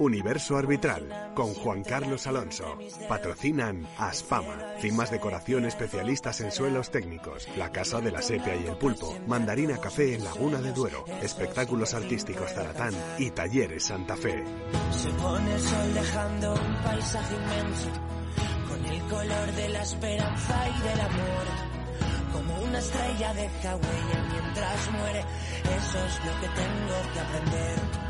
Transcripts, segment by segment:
Universo Arbitral con Juan Carlos Alonso. Patrocinan Aspama, Cimas Decoración especialistas en suelos técnicos, La Casa de la Sepia y el Pulpo, Mandarina Café en Laguna de Duero, Espectáculos Artísticos Zaratán y Talleres Santa Fe. Se pone el sol dejando un paisaje inmenso, con el color de la esperanza y del amor. Como una estrella deja huella mientras muere, eso es lo que tengo que aprender.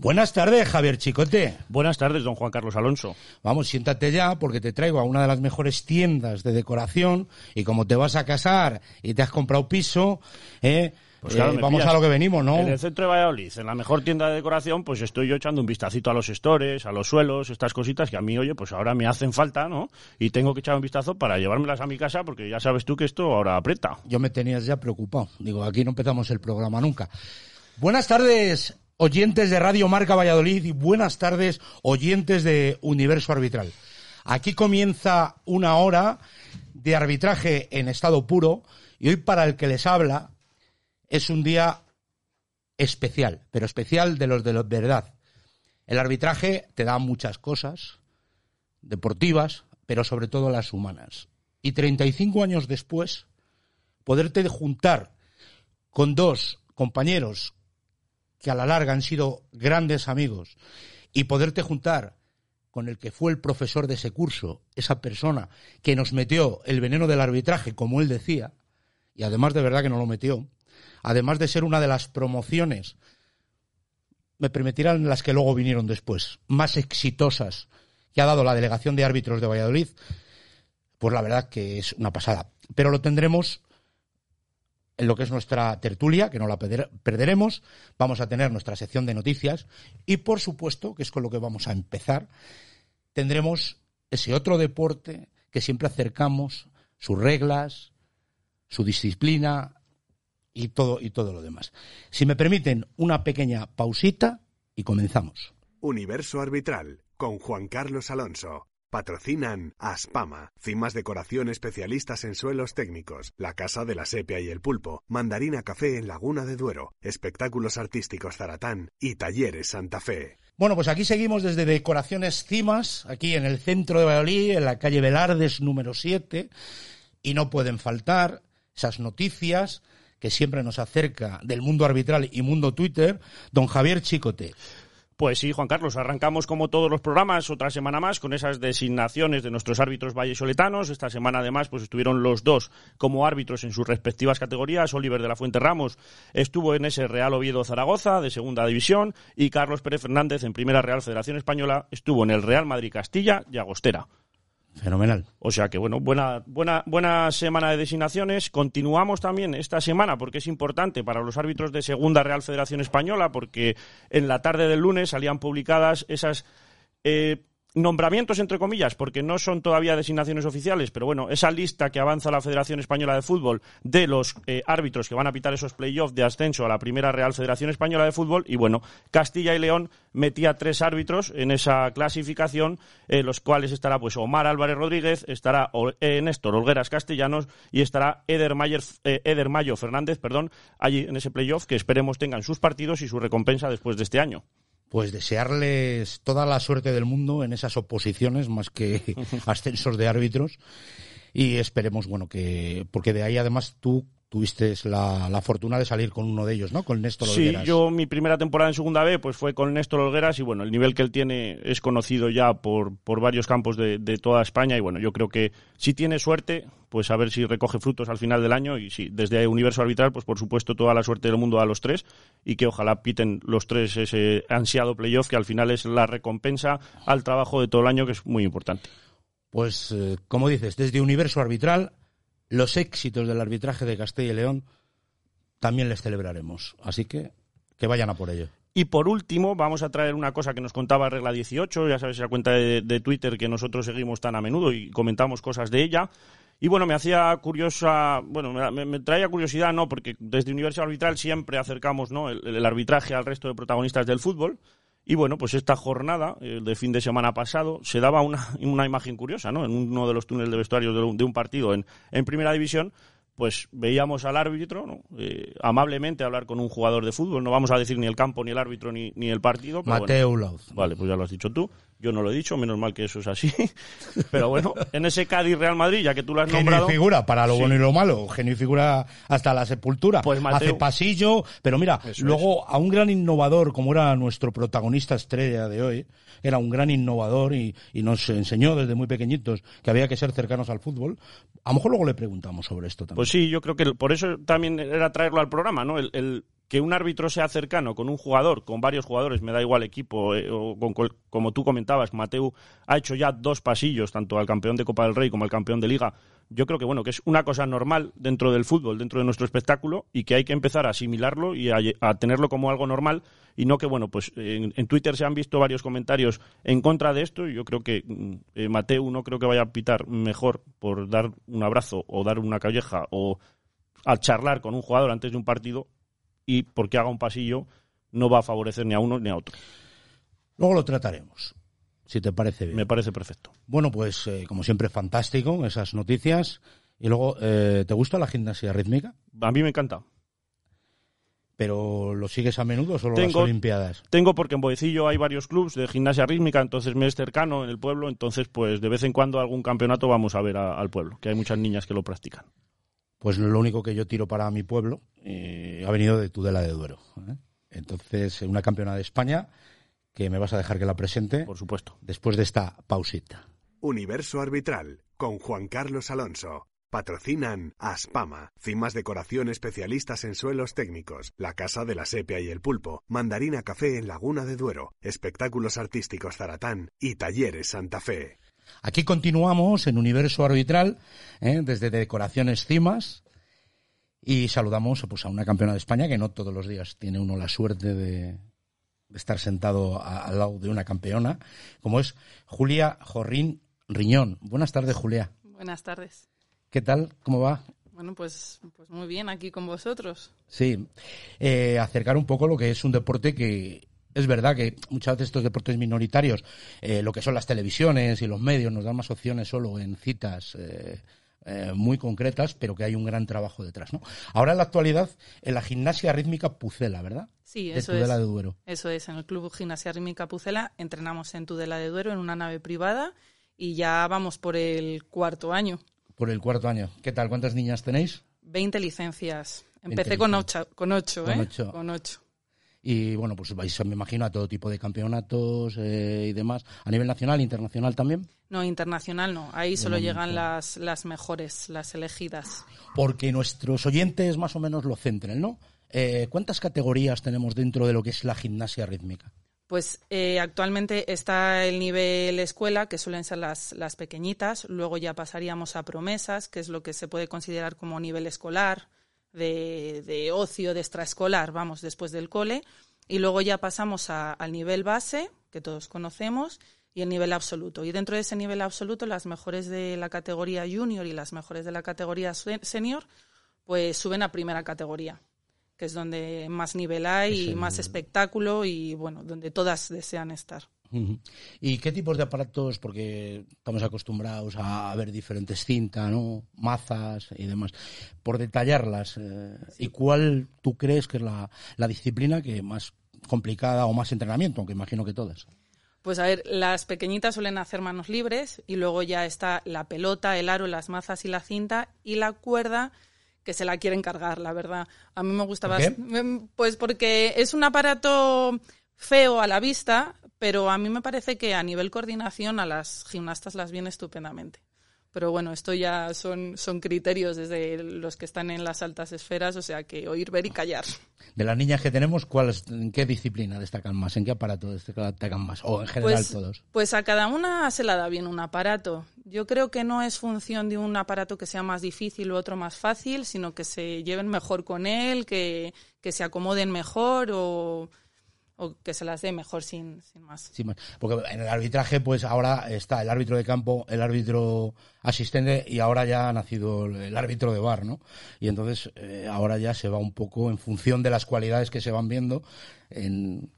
Buenas tardes, Javier Chicote. Buenas tardes, don Juan Carlos Alonso. Vamos, siéntate ya porque te traigo a una de las mejores tiendas de decoración y como te vas a casar y te has comprado piso, eh, Pues claro, eh, vamos a lo que venimos, ¿no? En el centro de Valladolid, en la mejor tienda de decoración, pues estoy yo echando un vistacito a los stores, a los suelos, estas cositas que a mí, oye, pues ahora me hacen falta, ¿no? Y tengo que echar un vistazo para llevármelas a mi casa porque ya sabes tú que esto ahora aprieta. Yo me tenías ya preocupado. Digo, aquí no empezamos el programa nunca. Buenas tardes, oyentes de Radio Marca Valladolid y buenas tardes, oyentes de Universo Arbitral. Aquí comienza una hora de arbitraje en estado puro y hoy para el que les habla es un día especial, pero especial de los de la verdad. El arbitraje te da muchas cosas deportivas, pero sobre todo las humanas. Y 35 años después, poderte juntar con dos compañeros que a la larga han sido grandes amigos y poderte juntar con el que fue el profesor de ese curso, esa persona que nos metió el veneno del arbitraje, como él decía, y además de verdad que no lo metió, además de ser una de las promociones, me permitirán las que luego vinieron después, más exitosas que ha dado la delegación de árbitros de Valladolid, pues la verdad que es una pasada. Pero lo tendremos en lo que es nuestra tertulia, que no la perder- perderemos. Vamos a tener nuestra sección de noticias y, por supuesto, que es con lo que vamos a empezar, tendremos ese otro deporte que siempre acercamos, sus reglas, su disciplina y todo, y todo lo demás. Si me permiten una pequeña pausita y comenzamos. Universo Arbitral con Juan Carlos Alonso. Patrocinan Aspama, Cimas Decoración especialistas en suelos técnicos, La Casa de la Sepia y el Pulpo, Mandarina Café en Laguna de Duero, Espectáculos Artísticos Zaratán y Talleres Santa Fe. Bueno, pues aquí seguimos desde Decoraciones Cimas, aquí en el centro de Valladolid, en la calle Velardes número 7, y no pueden faltar esas noticias que siempre nos acerca del mundo arbitral y mundo Twitter, don Javier Chicote. Pues sí, Juan Carlos, arrancamos como todos los programas otra semana más con esas designaciones de nuestros árbitros vallesoletanos. Esta semana además pues estuvieron los dos como árbitros en sus respectivas categorías. Oliver de la Fuente Ramos estuvo en ese Real Oviedo Zaragoza de segunda división y Carlos Pérez Fernández en Primera Real Federación Española estuvo en el Real Madrid Castilla y Agostera. Fenomenal. O sea que bueno, buena, buena, buena semana de designaciones. Continuamos también esta semana porque es importante para los árbitros de Segunda Real Federación Española porque en la tarde del lunes salían publicadas esas eh, nombramientos entre comillas, porque no son todavía designaciones oficiales, pero bueno, esa lista que avanza la Federación Española de Fútbol de los eh, árbitros que van a pitar esos playoffs de ascenso a la primera Real Federación Española de Fútbol, y bueno, Castilla y León metía tres árbitros en esa clasificación, eh, los cuales estará pues Omar Álvarez Rodríguez, estará eh, Néstor Olgueras Castellanos y estará eh, Eder Mayo Fernández, perdón, allí en ese playoff que esperemos tengan sus partidos y su recompensa después de este año. Pues desearles toda la suerte del mundo en esas oposiciones, más que ascensos de árbitros. Y esperemos, bueno, que. Porque de ahí además tú tuviste la, la fortuna de salir con uno de ellos, ¿no? Con Néstor Sí, Olgueras. yo mi primera temporada en segunda B pues fue con Néstor Olgueras y bueno, el nivel que él tiene es conocido ya por, por varios campos de, de toda España y bueno, yo creo que si tiene suerte, pues a ver si recoge frutos al final del año y sí, desde Universo Arbitral, pues por supuesto toda la suerte del mundo a los tres y que ojalá piten los tres ese ansiado playoff que al final es la recompensa al trabajo de todo el año que es muy importante. Pues, eh, como dices, desde Universo Arbitral, los éxitos del arbitraje de Castilla y León también les celebraremos. Así que que vayan a por ello. Y por último, vamos a traer una cosa que nos contaba Regla 18, ya sabes, esa cuenta de, Twitter que nosotros seguimos tan a menudo y comentamos cosas de ella. Y bueno, me hacía curiosa, bueno, me, traía curiosidad, ¿no? Porque desde Universo Arbitral siempre acercamos, ¿no? El arbitraje al resto de protagonistas del fútbol. Y bueno, pues esta jornada eh, de fin de semana pasado se daba una, una imagen curiosa, ¿no? En uno de los túneles de vestuarios de un, de un partido en, en Primera División, pues veíamos al árbitro ¿no? Eh, amablemente hablar con un jugador de fútbol. No vamos a decir ni el campo, ni el árbitro, ni, ni el partido. pero bueno. Mateo Lauz. Vale, pues ya lo has dicho tú. Yo no lo he dicho, menos mal que eso es así. Pero bueno, en ese Cádiz-Real Madrid, ya que tú lo has Genio nombrado... y figura para lo Sí. bueno y lo malo. Genio y figura hasta la sepultura. Pues, Mateo- Hace pasillo, pero mira, Eso luego a un gran innovador como era nuestro protagonista estrella de hoy, era un gran innovador y, y nos enseñó desde muy pequeñitos que había que ser cercanos al fútbol. A lo mejor luego le preguntamos sobre esto también. Pues sí, yo creo que por eso también era traerlo al programa, ¿no? El, el que un árbitro sea cercano con un jugador, con varios jugadores, me da igual equipo, eh, o con como tú comentabas, Mateu ha hecho ya dos pasillos, tanto al campeón de Copa del Rey como al campeón de Liga. Yo creo que bueno, que es una cosa normal dentro del fútbol, dentro de nuestro espectáculo, y que hay que empezar a asimilarlo y a, tenerlo como algo normal, y no que bueno, pues en, en Twitter se han visto varios comentarios en contra de esto, y yo creo que mm, eh, Mateu no creo que vaya a pitar mejor por dar un abrazo o dar una calleja o al charlar con un jugador antes de un partido y porque haga un pasillo no va a favorecer ni a uno ni a otro. Luego lo trataremos, si te parece bien. Me parece perfecto. Bueno, pues eh, como siempre, fantástico esas noticias. Y luego, eh, ¿te gusta la gimnasia rítmica? A mí me encanta. ¿Pero lo sigues a menudo o solo Tengo- las Olimpiadas? Tengo porque en Boecillo hay varios clubs de gimnasia rítmica, entonces me es cercano en el pueblo, entonces pues de vez en cuando algún campeonato vamos a ver a- al pueblo, que hay muchas niñas que lo practican. Pues lo único que yo tiro para mi pueblo eh, ha venido de Tudela de Duero. ¿eh? Entonces, una campeona de España que me vas a dejar que la presente Por supuesto. después de esta pausita. Universo Arbitral con Juan Carlos Alonso. Patrocinan Aspama, Cimas Decoración especialistas en suelos técnicos, La Casa de la Sepia y el Pulpo, Mandarina Café en Laguna de Duero, Espectáculos Artísticos Zaratán y Talleres Santa Fe. Aquí continuamos en Universo Arbitral, ¿eh? desde Decoraciones Cimas, y saludamos pues, a una campeona de España que no todos los días tiene uno la suerte de, de estar sentado a- al lado de una campeona, como es Julia Jorrín Riñón. Buenas tardes, Julia. Buenas tardes. ¿Qué tal? ¿Cómo va? Bueno, pues, pues muy bien aquí con vosotros. Sí, eh, acercar un poco lo que es un deporte que es verdad que muchas veces estos deportes minoritarios, eh, lo que son las televisiones y los medios, nos dan más opciones solo en citas eh, eh, muy concretas, pero que hay un gran trabajo detrás. ¿no? Ahora en la actualidad, en la gimnasia rítmica Pucela, ¿verdad? Sí, de eso Tudela es. de Duero. Eso es, en el Club Gimnasia Rítmica Pucela entrenamos en Tudela de Duero en una nave privada y ya vamos por el cuarto año. Por el cuarto año. ¿Qué tal? ¿Cuántas niñas tenéis? 20 licencias. 20 Empecé con ocho, con ocho, Con ¿eh? ocho. Con ocho. Y bueno, pues vais, me imagino, a todo tipo de campeonatos eh, y demás. ¿A nivel nacional, internacional también? No, internacional no. Ahí solo momento. llegan las, las mejores, las elegidas. porque nuestros oyentes más o menos lo centren, ¿no? Eh, ¿Cuántas categorías tenemos dentro de lo que es la gimnasia rítmica? Pues eh, actualmente está el nivel escuela, que suelen ser las, las pequeñitas. Luego ya pasaríamos a promesas, que es lo que se puede considerar como nivel escolar, de, de ocio, de extraescolar, vamos, después del cole. Y luego ya pasamos a- al nivel base, que todos conocemos, y el nivel absoluto. Y dentro de ese nivel absoluto, las mejores de la categoría junior y las mejores de la categoría se- senior, pues suben a primera categoría que es donde más nivel hay Es y el- más espectáculo y bueno, donde todas desean estar. ¿Y qué tipos de aparatos? Porque estamos acostumbrados a ver diferentes cintas, ¿no? Mazas y demás. Por detallarlas, eh, ¿y cuál tú crees que es la, la disciplina que más complicada o más entrenamiento, aunque imagino que todas. Pues a ver, las pequeñitas suelen hacer manos libres y luego ya está la pelota, el aro, las mazas y la cinta y la cuerda que se la quieren cargar, la verdad. A mí me gusta ¿Por qué? bast- Pues porque es un aparato feo a la vista, pero a mí me parece que a nivel coordinación a las gimnastas las viene estupendamente. Pero bueno, esto ya son, son criterios desde los que están en las altas esferas, o sea que oír, ver y callar. De las niñas que tenemos, ¿cuál es- ¿en qué disciplina destacan más? ¿En qué aparato destacan más? O en general Pues, todos. pues a cada una se la da bien un aparato. Yo creo que no es función de un aparato que sea más difícil u otro más fácil, sino que se lleven mejor con él, que, que se acomoden mejor o, o que se las dé mejor sin, sin más. Sí, más. Porque en el arbitraje, pues ahora está el árbitro de campo, el árbitro asistente y ahora ya ha nacido el, árbitro de bar, ¿no? Y entonces eh, ahora ya se va un poco en función de las cualidades que se van viendo en,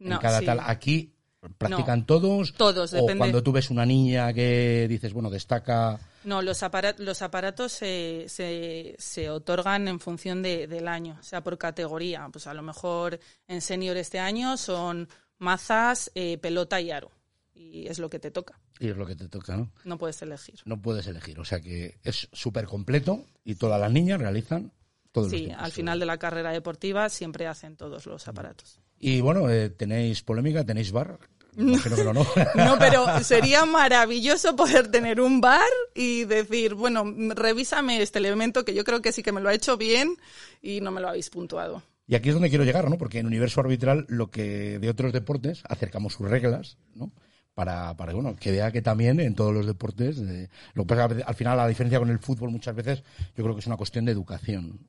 en cada sí. tal. Aquí practican todos. Todos, o depende. cuando tú ves una niña que dices, bueno, destaca. No, los, apara- los aparatos se, se, se otorgan en función de- del año, o sea, por categoría. Pues a lo mejor en senior este año son mazas, eh, pelota y aro. Y es lo que te toca. Y es lo que te toca, ¿no? No puedes elegir. No puedes elegir. O sea que es súper completo y todas las niñas realizan todos los Sí, al final de la carrera deportiva siempre hacen todos los aparatos. Y bueno, eh, tenéis polémica, tenéis bar. Imagino que no, ¿no? No, pero sería maravilloso poder tener un bar y decir, bueno, revísame este elemento que yo creo que sí que me lo ha hecho bien y no me lo habéis puntuado. Y aquí es donde quiero llegar, ¿no? Porque en universo arbitral, lo que de otros deportes, acercamos sus reglas, ¿no? Para, para bueno, que vea que también en todos los deportes, eh, lo que pasa al final la diferencia con el fútbol muchas veces, yo creo que es una cuestión de educación.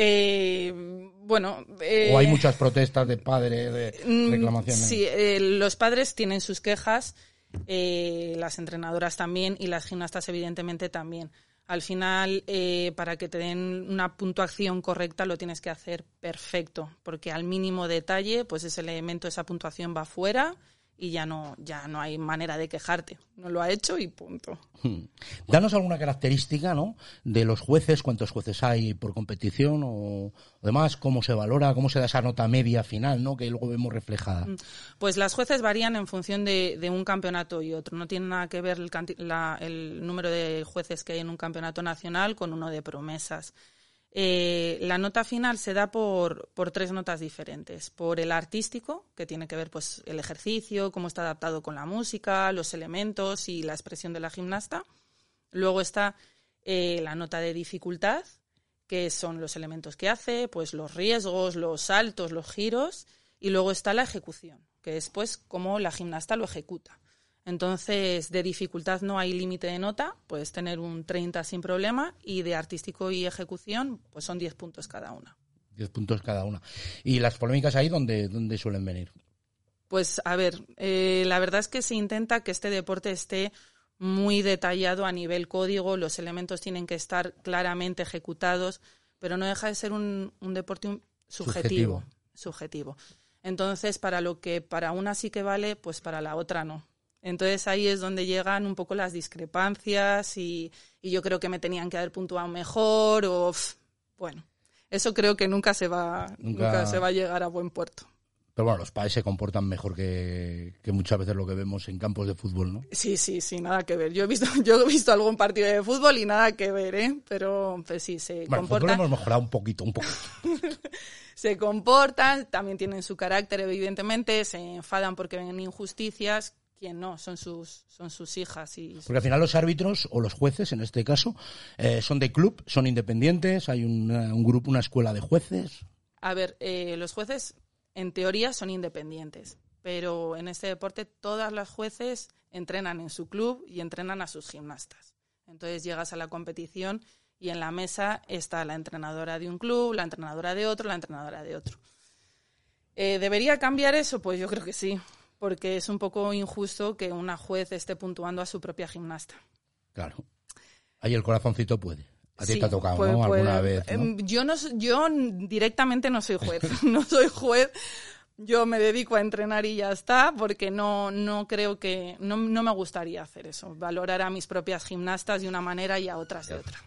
Eh, bueno, eh, O hay muchas protestas de padres, de Mm, reclamaciones. Sí, eh, los padres tienen sus quejas, eh, las entrenadoras también y las gimnastas evidentemente también. Al final, eh, para que te den una puntuación correcta, lo tienes que hacer perfecto, porque al mínimo detalle, pues ese elemento, esa puntuación va fuera y ya no, ya no hay manera de quejarte. No lo ha hecho y punto. Hmm. Danos alguna característica, ¿no? De los jueces, cuántos jueces hay por competición o, o demás, cómo se valora, cómo se da esa nota media final, ¿no? Que luego vemos reflejada. Pues las jueces varían en función de, de un campeonato y otro. No tiene nada que ver el, la- el número de jueces que hay en un campeonato nacional con uno de promesas. Eh, la nota final se da por, por tres notas diferentes. Por el artístico, que tiene que ver pues el ejercicio, cómo está adaptado con la música, los elementos y la expresión de la gimnasta. Luego está eh, la nota de dificultad, que son los elementos que hace, pues los riesgos, los saltos, los giros, y luego está la ejecución, que es pues cómo la gimnasta lo ejecuta. Entonces, de dificultad no hay límite de nota, puedes tener un 30 sin problema, y de artístico y ejecución, pues son 10 puntos cada una. Diez puntos cada una. Y las polémicas ahí, ¿dónde, dónde suelen venir? Pues a ver, eh, la verdad es que se intenta que este deporte esté muy detallado a nivel código, los elementos tienen que estar claramente ejecutados, pero no deja de ser un, un deporte un- subjetivo, subjetivo. Entonces, para lo que para una sí que vale, pues para la otra no. Entonces ahí es donde llegan un poco las discrepancias y, y yo creo que me tenían que haber puntuado mejor o bueno, eso creo que nunca se va, Nunca- nunca se va a llegar a buen puerto. Pero bueno, los padres se comportan mejor que, que muchas veces lo que vemos en campos de fútbol, ¿no? Sí, sí, sí, nada que ver. Yo he visto, yo he visto algún partido de fútbol y nada que ver, ¿eh? Pero pues sí, se Bueno, comportan, hemos mejorado un poquito, un poquito. se comportan, también tienen su carácter, evidentemente, se enfadan porque ven injusticias. ¿Quién no? Son sus, son sus hijas y Porque al final los árbitros o los jueces, en este caso, eh, son de club, son independientes, hay una- un grupo, una escuela de jueces. A ver, eh, los jueces en teoría son independientes, pero en este deporte todas las jueces entrenan en su club y entrenan a sus gimnastas. Entonces llegas a la competición y en la mesa está la entrenadora de un club, la entrenadora de otro, la entrenadora de otro. Eh, ¿Debería cambiar eso? Pues yo creo que sí, porque es un poco injusto que una juez esté puntuando a su propia gimnasta. Claro. Ahí el corazoncito puede. A ti Sí, te ha tocado, pues- ¿no? Alguna vez. ¿no? em, Yo, no, yo directamente no soy juez. no soy juez. Yo me dedico a entrenar y ya está, porque no, no creo que. No, no me gustaría hacer eso. Valorar a mis propias gimnastas de una manera y a otras de otra.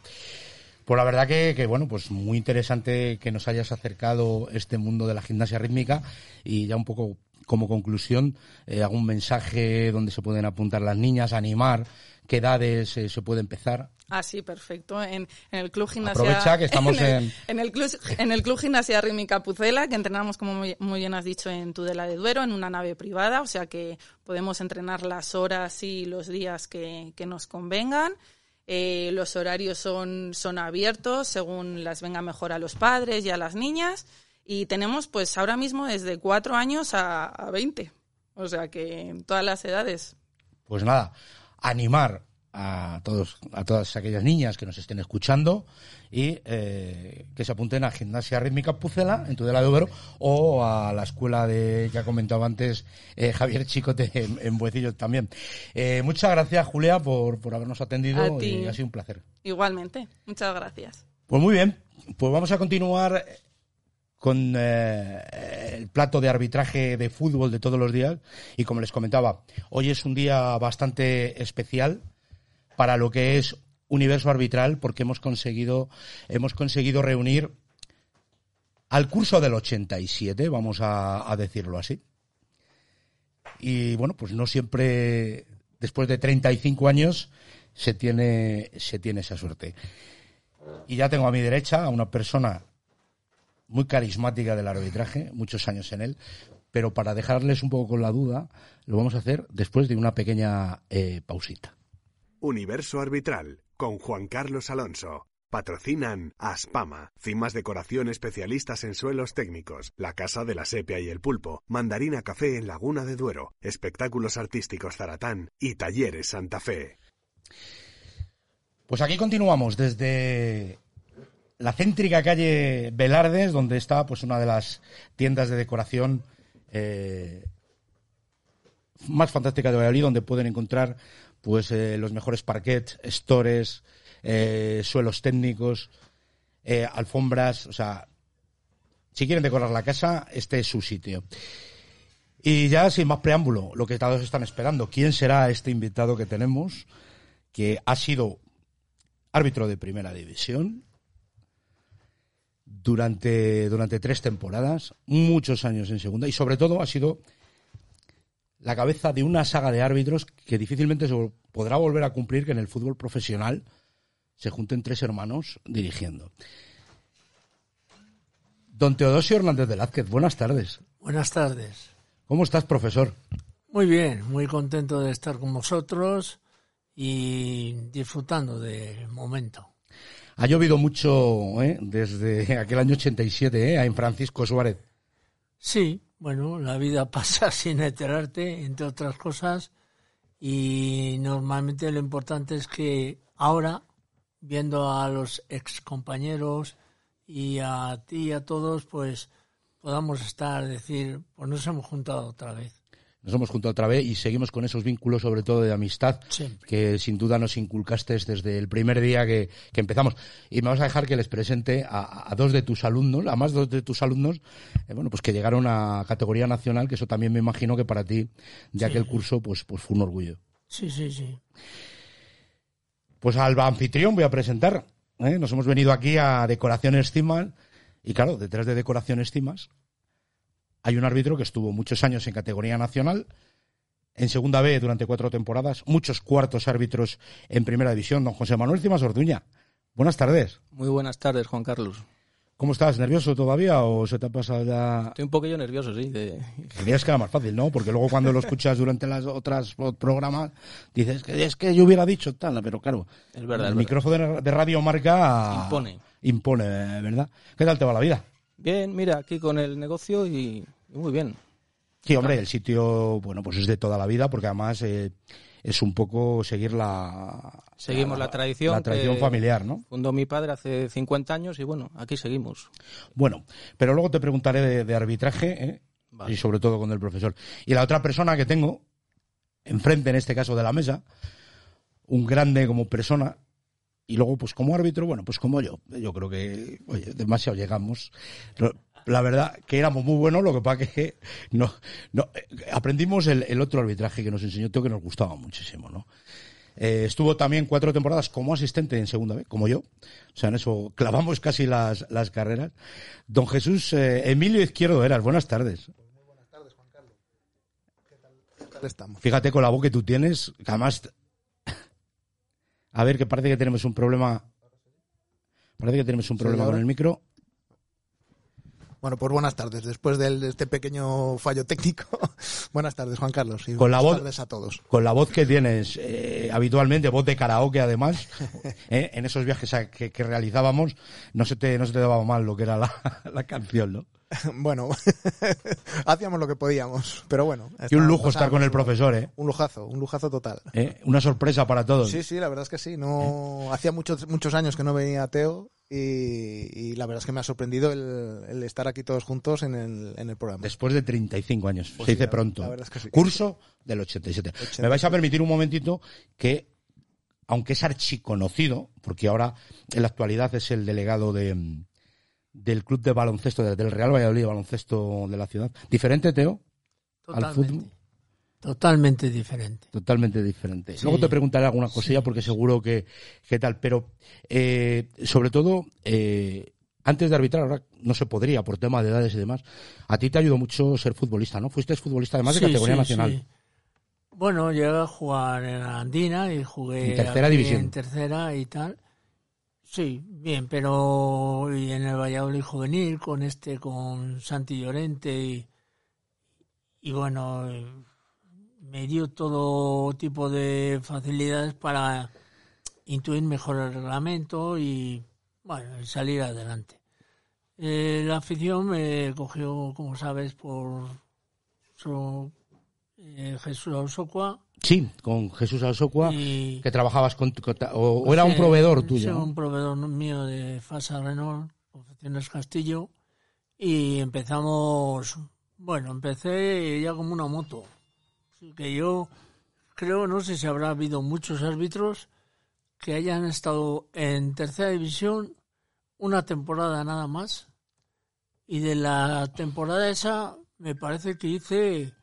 Pues la verdad que, que, bueno, pues muy interesante que nos hayas acercado este mundo de la gimnasia rítmica y ya un poco como conclusión, eh, algún mensaje donde se pueden apuntar las niñas, animar, qué edades eh, se puede empezar. Ah, sí, perfecto. En, en el Club Gimnasia... Aprovecha que estamos en... El, en- en el club, en el Club Gimnasia Rítmica Pucela, que entrenamos, como muy, muy bien has dicho, en Tudela de Duero, en una nave privada, o sea que podemos entrenar las horas y los días que, que nos convengan. Eh, los horarios son, son abiertos según las venga mejor a los padres y a las niñas. Y tenemos, pues ahora mismo, desde cuatro años a, a 20. O sea que en todas las edades. Pues nada, animar a todos, a todas aquellas niñas que nos estén escuchando y eh, que se apunten a Gimnasia Rítmica Pucela en Tudela de Duero o a la escuela de que ha comentado antes eh, Javier Chicote en, en Buecillo también. Eh, muchas gracias Julia por, por habernos atendido y ha sido un placer. Igualmente. Muchas gracias. Pues muy bien, pues vamos a continuar con eh, el plato de arbitraje de fútbol de todos los días y como les comentaba, hoy es un día bastante especial para lo que es universo arbitral porque hemos conseguido hemos conseguido reunir al curso del 87, vamos a, a decirlo así. Y bueno, pues no siempre después de 35 años se tiene se tiene esa suerte. Y ya tengo a mi derecha a una persona muy carismática del arbitraje, muchos años en él, pero para dejarles un poco con la duda, lo vamos a hacer después de una pequeña eh, pausita. Universo Arbitral con Juan Carlos Alonso. Patrocinan Aspama, Cimas Decoración especialistas en suelos técnicos, La Casa de la Sepia y el Pulpo, Mandarina Café en Laguna de Duero, Espectáculos Artísticos Zaratán y Talleres Santa Fe. Pues aquí continuamos desde la céntrica calle Velardes, donde está pues una de las tiendas de decoración eh, más fantásticas de Valladolid, donde pueden encontrar pues eh, los mejores parquets, stores, eh, suelos técnicos, alfombras, o sea, si quieren decorar la casa, este es su sitio. Y ya sin más preámbulo, lo que todos están esperando, ¿quién será este invitado que tenemos? Que ha sido árbitro de primera división durante, durante tres temporadas, muchos años en segunda y sobre todo ha sido la cabeza de una saga de árbitros que difícilmente se podrá volver a cumplir que en el fútbol profesional se junten tres hermanos dirigiendo. Don Teodosio Hernández Velázquez, buenas tardes. Buenas tardes. ¿Cómo estás, profesor? Muy bien, muy contento de estar con vosotros y disfrutando del momento. Ha llovido mucho ¿eh? desde aquel año 87 ¿eh? en Francisco Suárez. Sí, bueno, la vida pasa sin enterarte, entre otras cosas, y normalmente lo importante es que ahora, viendo a los ex compañeros y a ti y a todos, pues podamos estar, decir, pues nos hemos juntado otra vez. Nos hemos juntado otra vez y seguimos con esos vínculos, sobre todo de amistad, Siempre. que sin duda nos inculcaste desde el primer día que, que empezamos. Y me vas a dejar que les presente a, a dos de tus alumnos, a más dos de tus alumnos, eh, bueno, pues que llegaron a categoría nacional, que eso también me imagino que para ti, de aquel curso, pues, pues fue un orgullo. Sí, sí, sí. Pues al anfitrión voy a presentar. ¿eh? Nos hemos venido aquí a Decoraciones Cimas y claro, detrás de Decoraciones Cimas hay un árbitro que estuvo muchos años en categoría nacional, en segunda B durante cuatro temporadas, muchos cuartos árbitros en primera división, don José Manuel Cimas Orduña. Buenas tardes. Muy buenas tardes, Juan Carlos. ¿Cómo estás? ¿Nervioso todavía o se te ha pasado ya? Estoy un poquillo nervioso, sí. De... Creías que era más fácil, ¿no? Porque luego cuando lo escuchas durante las otras programas dices que es que yo hubiera dicho tal, pero claro, Es verdad, el es micrófono de, de Radio Marca Impone. impone, ¿verdad? ¿Qué tal te va la vida? Bien, mira, aquí con el negocio y, y muy bien. Sí, hombre, el sitio, bueno, pues es de toda la vida, porque además eh, es un poco seguir la... Seguimos la, tradición. La tradición familiar, ¿no? Fundó mi padre hace 50 años y bueno, aquí seguimos. Bueno, pero luego te preguntaré de, de arbitraje, ¿eh? Vale. y sobre todo con el profesor. Y la otra persona que tengo, enfrente en este caso de la mesa, un grande como persona, y luego pues como árbitro, bueno, pues como yo. Yo creo que, oye, demasiado llegamos. La verdad que éramos muy buenos, lo que pasa que no, no, eh, aprendimos el, el otro arbitraje que nos enseñó Teo que nos gustaba muchísimo, ¿no? Eh, estuvo también cuatro temporadas como asistente en segunda B, como yo. O sea, en eso clavamos casi las, las carreras. Don Jesús eh, Emilio Izquierdo Eras, buenas tardes. estamos? Fíjate con la voz que tú tienes, que además... A ver, que parece que tenemos un problema... Parece que tenemos un ¿Se problema con el micro. Bueno, pues buenas tardes. Después de este pequeño fallo técnico, buenas tardes, Juan Carlos. Y Con la buenas voz- tardes a todos. Con la voz que tienes eh, habitualmente, voz de karaoke además, eh, en esos viajes que, que realizábamos, no se, te, no se te daba mal lo que era la, la canción, ¿no? Bueno, hacíamos lo que podíamos, pero bueno. Y un lujo estar con el profesor, ¿eh? Un lujazo, un lujazo total. Eh, Una sorpresa para todos. Sí, sí, la verdad es que sí. No hacía muchos muchos años que no venía Teo y, y la verdad es que me ha sorprendido el, el estar aquí todos juntos en el, en el programa. Después de 35 años, Pues se sí, dice pronto. la verdad es que sí. Curso del 87. Me vais a permitir un momentito que, aunque es archiconocido, porque ahora en la actualidad es el delegado de, mm, del club de baloncesto, de- del Real Valladolid baloncesto de la ciudad. ¿Diferente, Teo? Al Totalmente. fútbol. Totalmente diferente. Totalmente diferente. Sí. Luego te preguntaré alguna cosilla porque seguro que, que tal. Pero eh, sobre todo, eh, antes de arbitrar, ahora no se podría por tema de edades y demás. A ti te ayudó mucho ser futbolista, ¿no? Fuiste futbolista además de categoría nacional. sí. Bueno, llegué a jugar en la Andina y jugué En tercera división. En tercera y tal. Sí, bien, pero y en el Valladolid juvenil con este, con Santi Llorente y, bueno, me dio todo tipo de facilidades para intuir mejor el reglamento y bueno, salir adelante. Eh, la afición me cogió, como sabes, por su, eh, Jesús Ausocua. Sí, con Jesús Alsocua, Y- que trabajabas con, con- o, o era un proveedor tuyo. ¿no? un proveedor mío de Fasa Renault, Confecciones Castillo, y empezamos, bueno, empecé ya como una moto. Así que yo creo, no sé si habrá habido muchos árbitros que hayan estado en tercera división una temporada nada más, y de la temporada esa me parece que hice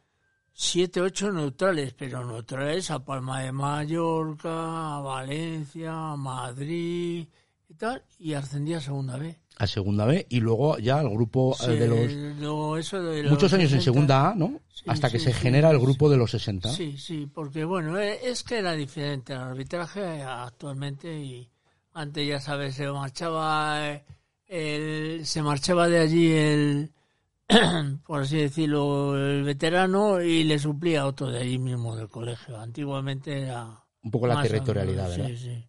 siete, ocho neutrales, pero neutrales a Palma de Mallorca, a Valencia, a Madrid y tal, y ascendí a segunda B. A segunda B y luego ya al grupo eh, Sí, de los... lo- eso de los Muchos años en 60. segunda A, ¿no? Sí, Hasta que se genera el grupo de los 60. Sí, sí, porque bueno, eh, es que era diferente el arbitraje actualmente y antes ya sabes, se marchaba eh, el, se marchaba de allí el, por así decirlo, el veterano y le suplía otro de allí mismo del colegio. Antiguamente era Un poco la territorialidad, ¿verdad? Sí, sí.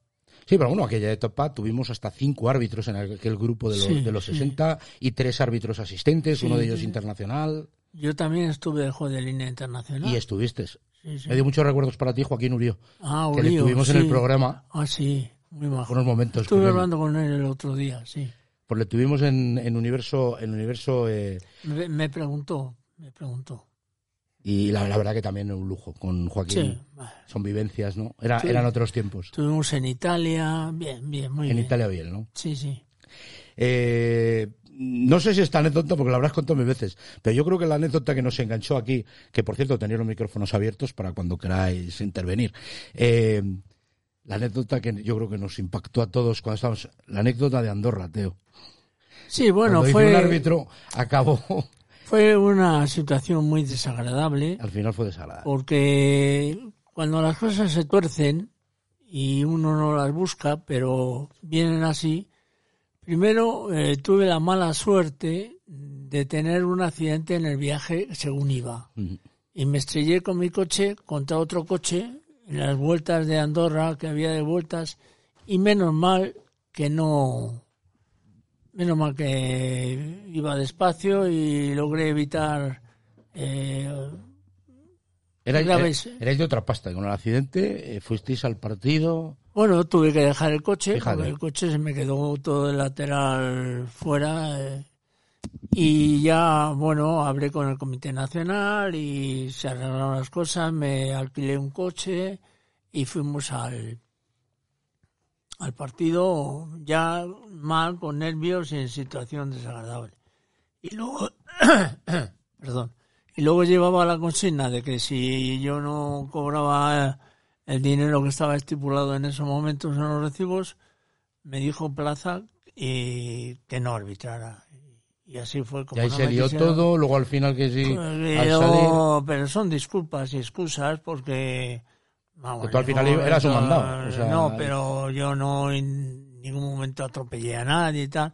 Sí, pero bueno, aquella etapa tuvimos hasta cinco árbitros en aquel grupo de los, Sí, de los sí. 60 y tres árbitros asistentes, Sí, uno de ellos internacional. Yo también estuve de juez de línea internacional. Y estuviste. Me dio muchos recuerdos para ti, Joaquín Urió, Ah, que le Urió, tuvimos en el programa. Ah, sí, muy bajo. Unos momentos Estuve él. hablando con él el otro día, sí. Pues le tuvimos en, en Universo, en Universo eh, Me, me preguntó, me preguntó. y la, la verdad que también un lujo con Joaquín. Sí. Son vivencias, ¿no? Era, Sí. Eran otros tiempos. Estuvimos en Italia, bien, bien, muy en bien. Italia bien, ¿no? Sí, sí. Eh, no sé si esta anécdota, porque la habrás contado mil veces, pero yo creo que la anécdota que nos enganchó aquí, que por cierto tenéis los micrófonos abiertos para cuando queráis intervenir, eh, la anécdota que yo creo que nos impactó a todos cuando estábamos, la anécdota de Andorra, Teo. Sí, bueno, Cuando fue, un árbitro, acabó, fue una situación muy desagradable al final fue desagradable. porque cuando las cosas se tuercen y uno no las busca, pero vienen así, primero eh, tuve la mala suerte de tener un accidente en el viaje según iba. Y me estrellé con mi coche contra otro coche en las vueltas de Andorra que había de vueltas y menos mal que no menos mal que iba despacio y logré evitar eh, Erais, graves. er- erais de otra pasta, con el accidente eh, fuisteis al partido, bueno tuve que dejar el coche Fíjate. porque el coche se me quedó todo el lateral fuera eh, y ya bueno hablé con el comité nacional y se arreglaron las cosas me alquilé un coche y fuimos al al partido ya mal con nervios y en situación desagradable y luego perdón y luego llevaba la consigna de que si yo no cobraba el dinero que estaba estipulado en esos momentos en los recibos, me dijo Plaza y que no arbitrara. Y así fue como Y ahí no se lió quisieron- todo, luego al final que sí, pero, salir... pero son disculpas y excusas porque... vamos, Que tú al final ningún eras un momento- mandado, o sea, no, pero yo no en ningún momento atropellé a nadie y tal.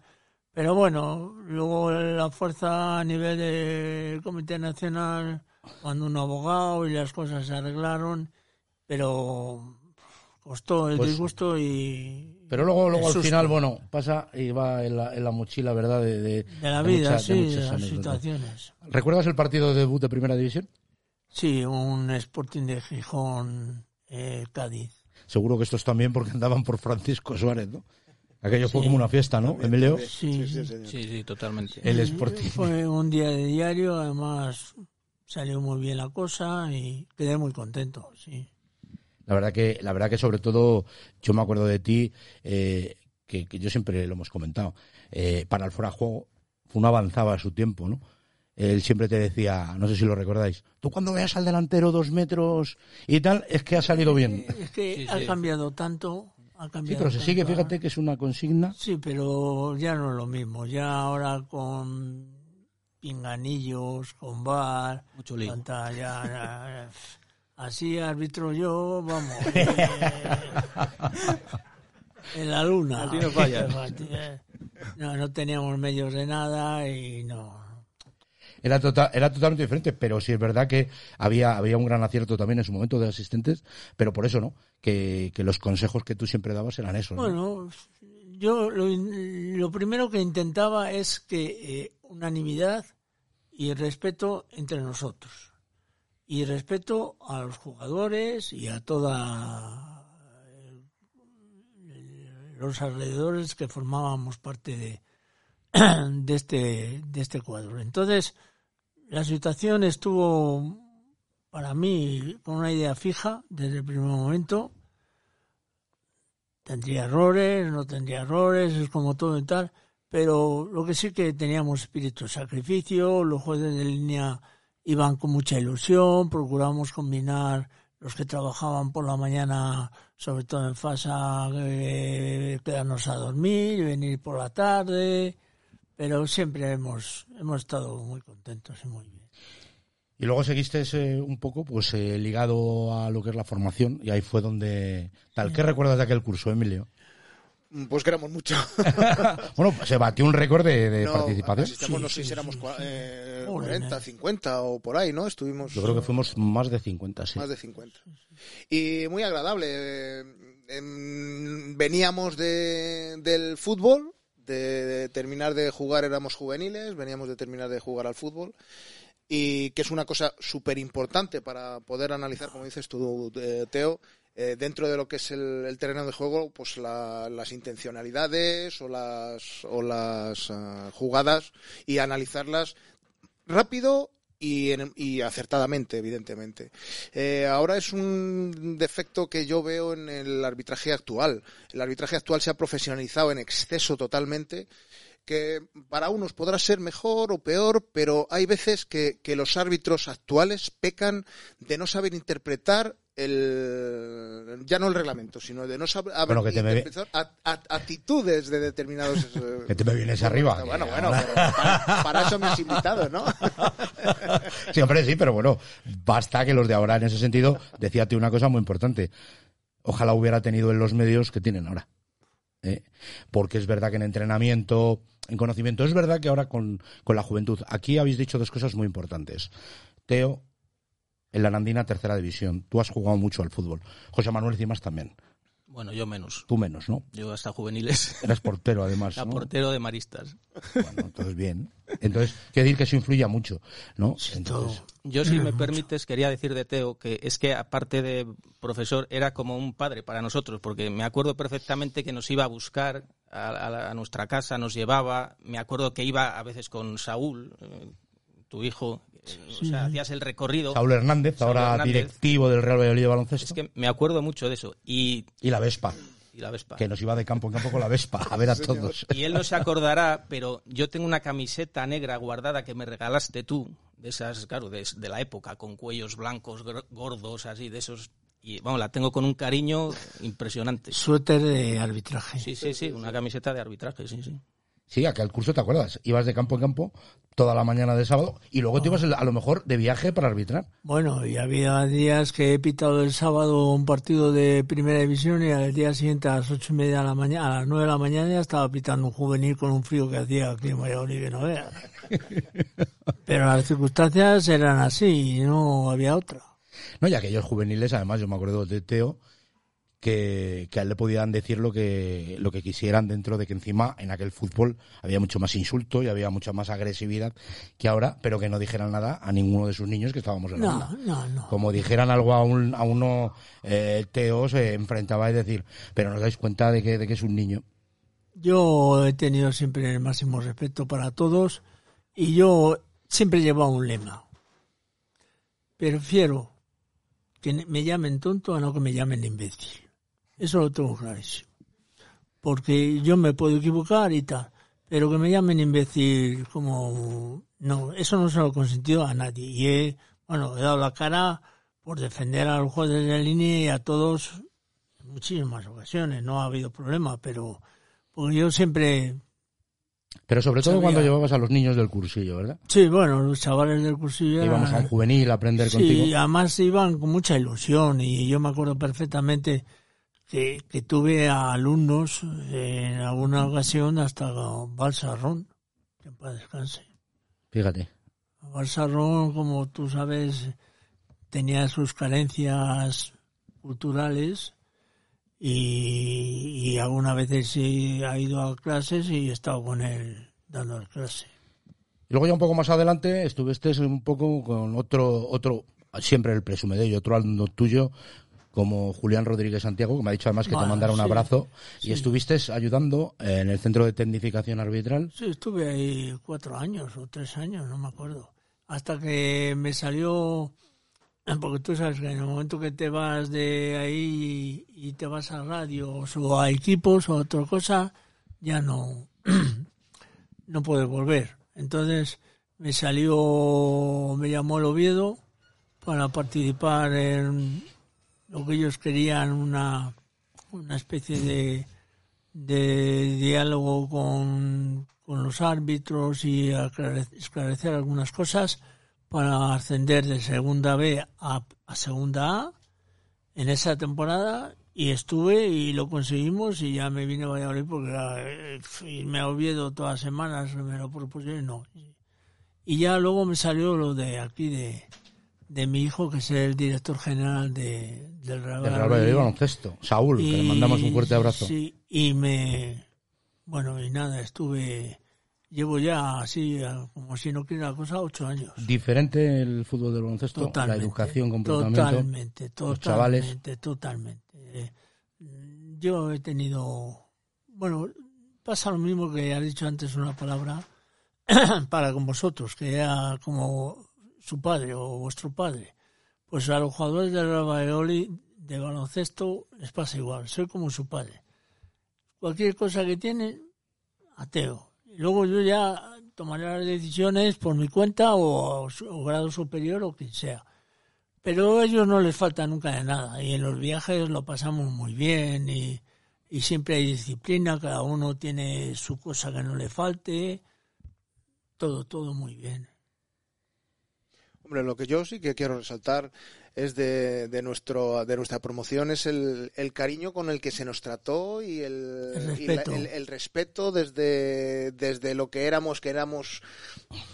Pero bueno, luego la fuerza a nivel del Comité Nacional, cuando un abogado y las cosas se arreglaron, pero costó el Pues- disgusto y... Pero luego, luego al final, bueno, pasa y va en la, en la mochila, ¿verdad? De, de, De la de vida, muchas- sí, de las anécdotas. situaciones. ¿Recuerdas el partido de debut de Primera División? Sí, un Sporting de Gijón, eh, Cádiz. Seguro que estos también porque andaban por Francisco Suárez, ¿no? Aquello fue como una fiesta, ¿no, Emilio? Sí, Sí, sí, totalmente. El Sporting. Fue un día de diario, además salió muy bien la cosa y quedé muy contento, sí. La verdad que, la verdad que sobre todo, yo me acuerdo de ti, eh, que, que yo siempre lo hemos comentado, eh, para el fuera de juego, uno avanzaba a su tiempo, ¿no? Él siempre te decía, no sé si lo recordáis, tú cuando veas al delantero dos metros y tal, es que ha salido bien. Es que Sí, ha sí. cambiado tanto, ha Sí, cambiado pero se sigue, tanto, fíjate que es una consigna. Sí, pero ya no es lo mismo, ya ahora con pinganillos, con bar, Mucho lío. tanta, ya, ya, así arbitro yo, vamos. eh, en la luna. Así no falla. No, no teníamos medios de nada y no. Era, tota- era totalmente diferente, pero sí es verdad que había, había un gran acierto también en su momento de asistentes, pero por eso, ¿no? Que, que los consejos que tú siempre dabas eran esos. ¿no? Bueno, yo lo, lo primero que intentaba es que eh, unanimidad y respeto entre nosotros. Y respeto a los jugadores y a toda eh, los alrededores que formábamos parte de, de este de este cuadro. Entonces, la situación estuvo para mí con una idea fija desde el primer momento tendría errores, no tendría errores, es como todo y tal, pero lo que sí que teníamos espíritu de sacrificio, los jueces de línea iban con mucha ilusión, procuramos combinar los que trabajaban por la mañana, sobre todo en FASA, eh, quedarnos a dormir, venir por la tarde, pero siempre hemos, hemos estado muy contentos y muy bien. Y luego seguiste eh, un poco pues eh, ligado a lo que es la formación y ahí fue donde tal. ¿Qué recuerdas de aquel curso, Emilio? Pues que éramos mucho. bueno, se batió un récord de, de No, participación. no sé si éramos eh, 40, 50 o por ahí, ¿no? Estuvimos Yo creo que fuimos más de 50, sí. más de 50. Y muy agradable. eh, em, veníamos de, del fútbol, de, de terminar de jugar, éramos juveniles, veníamos de terminar de jugar al fútbol. Y que es una cosa súper importante para poder analizar, como dices tú, eh, Teo, eh, dentro de lo que es el, el terreno de juego, pues la- las intencionalidades o las, o las ah, jugadas y analizarlas rápido y, en- y acertadamente, evidentemente. Eh, ahora es un defecto que yo veo en el arbitraje actual. El arbitraje actual se ha profesionalizado en exceso totalmente que para unos podrá ser mejor o peor, pero hay veces que, que los árbitros actuales pecan de no saber interpretar el ya no el reglamento, sino de no saber Bueno, me- actitudes de determinados eh, Que te me vienes arriba. bueno, bueno, para, para eso me has invitado, ¿no? Sí, hombre, sí, pero bueno, basta que los de ahora, en ese sentido, decíate una cosa muy importante. Ojalá hubiera tenido en los medios que tienen ahora. ¿eh? Porque es verdad que en entrenamiento, en conocimiento, es verdad que ahora con, con la juventud, aquí habéis dicho dos cosas muy importantes. Teo, en la Nandina, tercera división. Tú has jugado mucho al fútbol. José Manuel Cimas también. Bueno, yo menos. Tú menos, ¿no? Yo hasta juveniles. Eras portero, además. Era ¿no? portero de maristas. Bueno, entonces bien. Entonces, quiere decir que eso influye mucho, ¿no? Entonces, Yo, si me permites, quería decir de Teo que es que, aparte de profesor, era como un padre para nosotros, porque me acuerdo perfectamente que nos iba a buscar a, a la- a nuestra casa, nos llevaba. Me acuerdo que iba a veces con Saúl, eh, tu hijo, o sea, hacías el recorrido. Saúl Hernández, Saúl ahora Hernández. directivo del Real Valladolid de baloncesto. Es que me acuerdo mucho de eso. Y, Y la Vespa, y la Vespa. que nos iba de campo en campo con la Vespa a ver a todos. Y él no se acordará, pero yo tengo una camiseta negra guardada que me regalaste tú, de esas, claro, de, de la época, con cuellos blancos gordos, así, de esos. y vamos, la tengo con un cariño impresionante. Suéter de arbitraje. Sí, sí, sí, una camiseta de arbitraje, sí, sí. Sí, aquel curso, ¿te acuerdas? Ibas de campo en campo toda la mañana de sábado y luego te ibas a lo mejor de viaje para arbitrar. Bueno, y había días que he pitado el sábado un partido de primera división y al día siguiente a las ocho y media de la mañana, a las nueve de la mañana ya estaba pitando un juvenil con un frío que hacía aquí en Valladolid que no veas. Pero las circunstancias eran así y no había otra. No, y aquellos juveniles, además, yo me acuerdo de Teo, que, que a él le podían decir lo que, lo que quisieran dentro de que encima en aquel fútbol había mucho más insulto y había mucha más agresividad que ahora, pero que no dijeran nada a ninguno de sus niños que estábamos en la No, banda. no, no. Como dijeran algo a, un, a uno, eh, Teo se enfrentaba a decir, pero no os dais cuenta de que, de que es un niño. Yo he tenido siempre el máximo respeto para todos y yo siempre he llevado un lema. Prefiero que me llamen tonto a no que me llamen imbécil. Eso lo tengo clarísimo. Porque yo me puedo equivocar y tal, pero que me llamen imbécil como... No, eso no se lo he consentido a nadie. Y he, bueno, he dado la cara por defender a los jueces de línea y a todos en muchísimas ocasiones. No ha habido problema, pero porque yo siempre Pero sobre todo Sabía. cuando llevabas a los niños del cursillo, ¿verdad? Sí, bueno, los chavales del cursillo íbamos a un juvenil a aprender sí, contigo. además iban con mucha ilusión y yo me acuerdo perfectamente que, que tuve a alumnos en alguna ocasión hasta Balsarrón, que en paz descanse. Fíjate. Balsarrón, como tú sabes, tenía sus carencias culturales y, y algunas veces sí ha ido a clases y he estado con él dando clases. Y luego ya un poco más adelante estuviste un poco con otro, otro, siempre el presume de ello, otro alumno tuyo, como Julián Rodríguez Santiago, que me ha dicho además que te mandara un sí, abrazo, sí. y estuviste ayudando en el centro de tecnificación arbitral. Sí, estuve ahí cuatro años o tres años, no me acuerdo. Hasta que me salió, porque tú sabes que en el momento que te vas de ahí y, y te vas a radios o a equipos o a otra cosa, ya no, no puedes volver. Entonces me salió, me llamó el Oviedo para participar en lo que ellos querían, una, una especie de, de diálogo con, con los árbitros y esclarecer algunas cosas para ascender de segunda B a, segunda A en esa temporada y estuve y lo conseguimos y ya me vine a Valladolid porque eh, irme a Oviedo todas las semanas me lo propusieron no. Y ya luego me salió lo de aquí de, de mi hijo que es el director general de, del Real Valladolid. Baloncesto, Saúl, que le mandamos un fuerte abrazo. Sí, y me. Bueno, y nada, estuve. Llevo ya así, como si no quiera la cosa, ocho años. Diferente el fútbol del baloncesto, Totalmente. la educación, comportamiento, Totalmente, los chavales. totalmente, totalmente. Eh, Yo he tenido. Bueno, pasa lo mismo que has dicho antes una palabra para con vosotros, que era como su padre o vuestro padre. Pues a los jugadores Real Valladolid de baloncesto les pasa igual. Soy como su padre. Cualquier cosa que tienen, ateo. Y luego yo ya tomaré las decisiones por mi cuenta o, o grado superior o quien sea. Pero a ellos no les falta nunca de nada. Y en los viajes lo pasamos muy bien y, y siempre hay disciplina, cada uno tiene su cosa que no le falte. Todo, todo muy bien. Hombre, lo que yo sí que quiero resaltar es de, de nuestro de nuestra promoción es el, el cariño con el que se nos trató y el, El y la- respeto. el- el respeto desde, desde lo que éramos, que éramos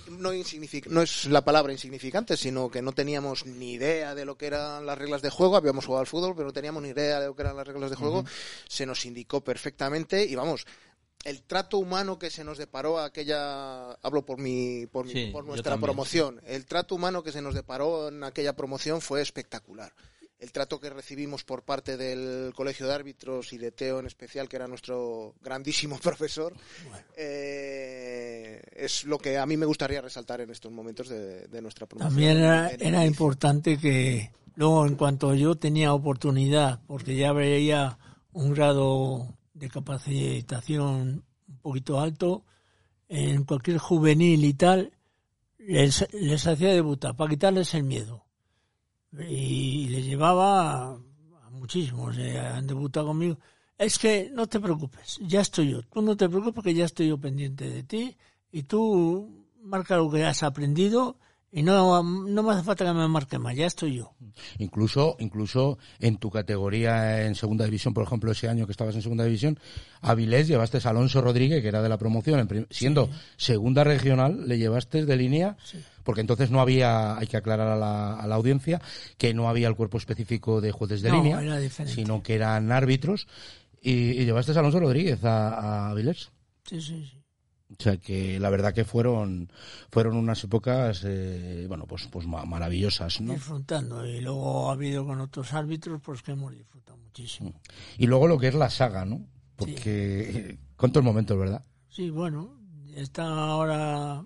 no, insignific- no es la palabra insignificante, sino que no teníamos ni idea de lo que eran las reglas de juego, habíamos jugado al fútbol, pero no teníamos ni idea de lo que eran las reglas de juego, se nos indicó perfectamente y vamos, el trato humano que se nos deparó aquella hablo por mi por, mi- por nuestra promoción. el trato humano que se nos deparó en aquella promoción fue espectacular. El trato que recibimos por parte del colegio de árbitros y de Teo en especial que era nuestro grandísimo profesor eh, es lo que a mí me gustaría resaltar en estos momentos de, de nuestra promoción. También era, era importante que luego en cuanto yo tenía oportunidad, porque ya veía un grado de capacitación un poquito alto, en cualquier juvenil y tal, les, les hacía debutar para quitarles el miedo. Y les llevaba muchísimos, eh, han debutado conmigo. Es que no te preocupes, ya estoy yo. Tú no te preocupes que ya estoy yo pendiente de ti y tú marca lo que has aprendido y no, no me hace falta que me marque más, ya estoy yo. Incluso, incluso en tu categoría en segunda división, por ejemplo, ese año que estabas en segunda división, a Vilés llevaste a Alonso Rodríguez, que era de la promoción, siendo segunda regional, le llevaste de línea, porque entonces no había, hay que aclarar a la, a la audiencia, que no había el cuerpo específico de jueces de No, línea, era sino que eran árbitros, y, y llevaste a Alonso Rodríguez a, a Vilés. Sí, sí, sí. O sea que la verdad que fueron fueron unas épocas eh, bueno pues pues ma- maravillosas, ¿no? Disfrutando. Y luego ha habido con otros árbitros, pues que hemos disfrutado muchísimo. Y luego lo que es la saga, ¿no? Porque cuántos momentos, ¿verdad? Sí, bueno, está ahora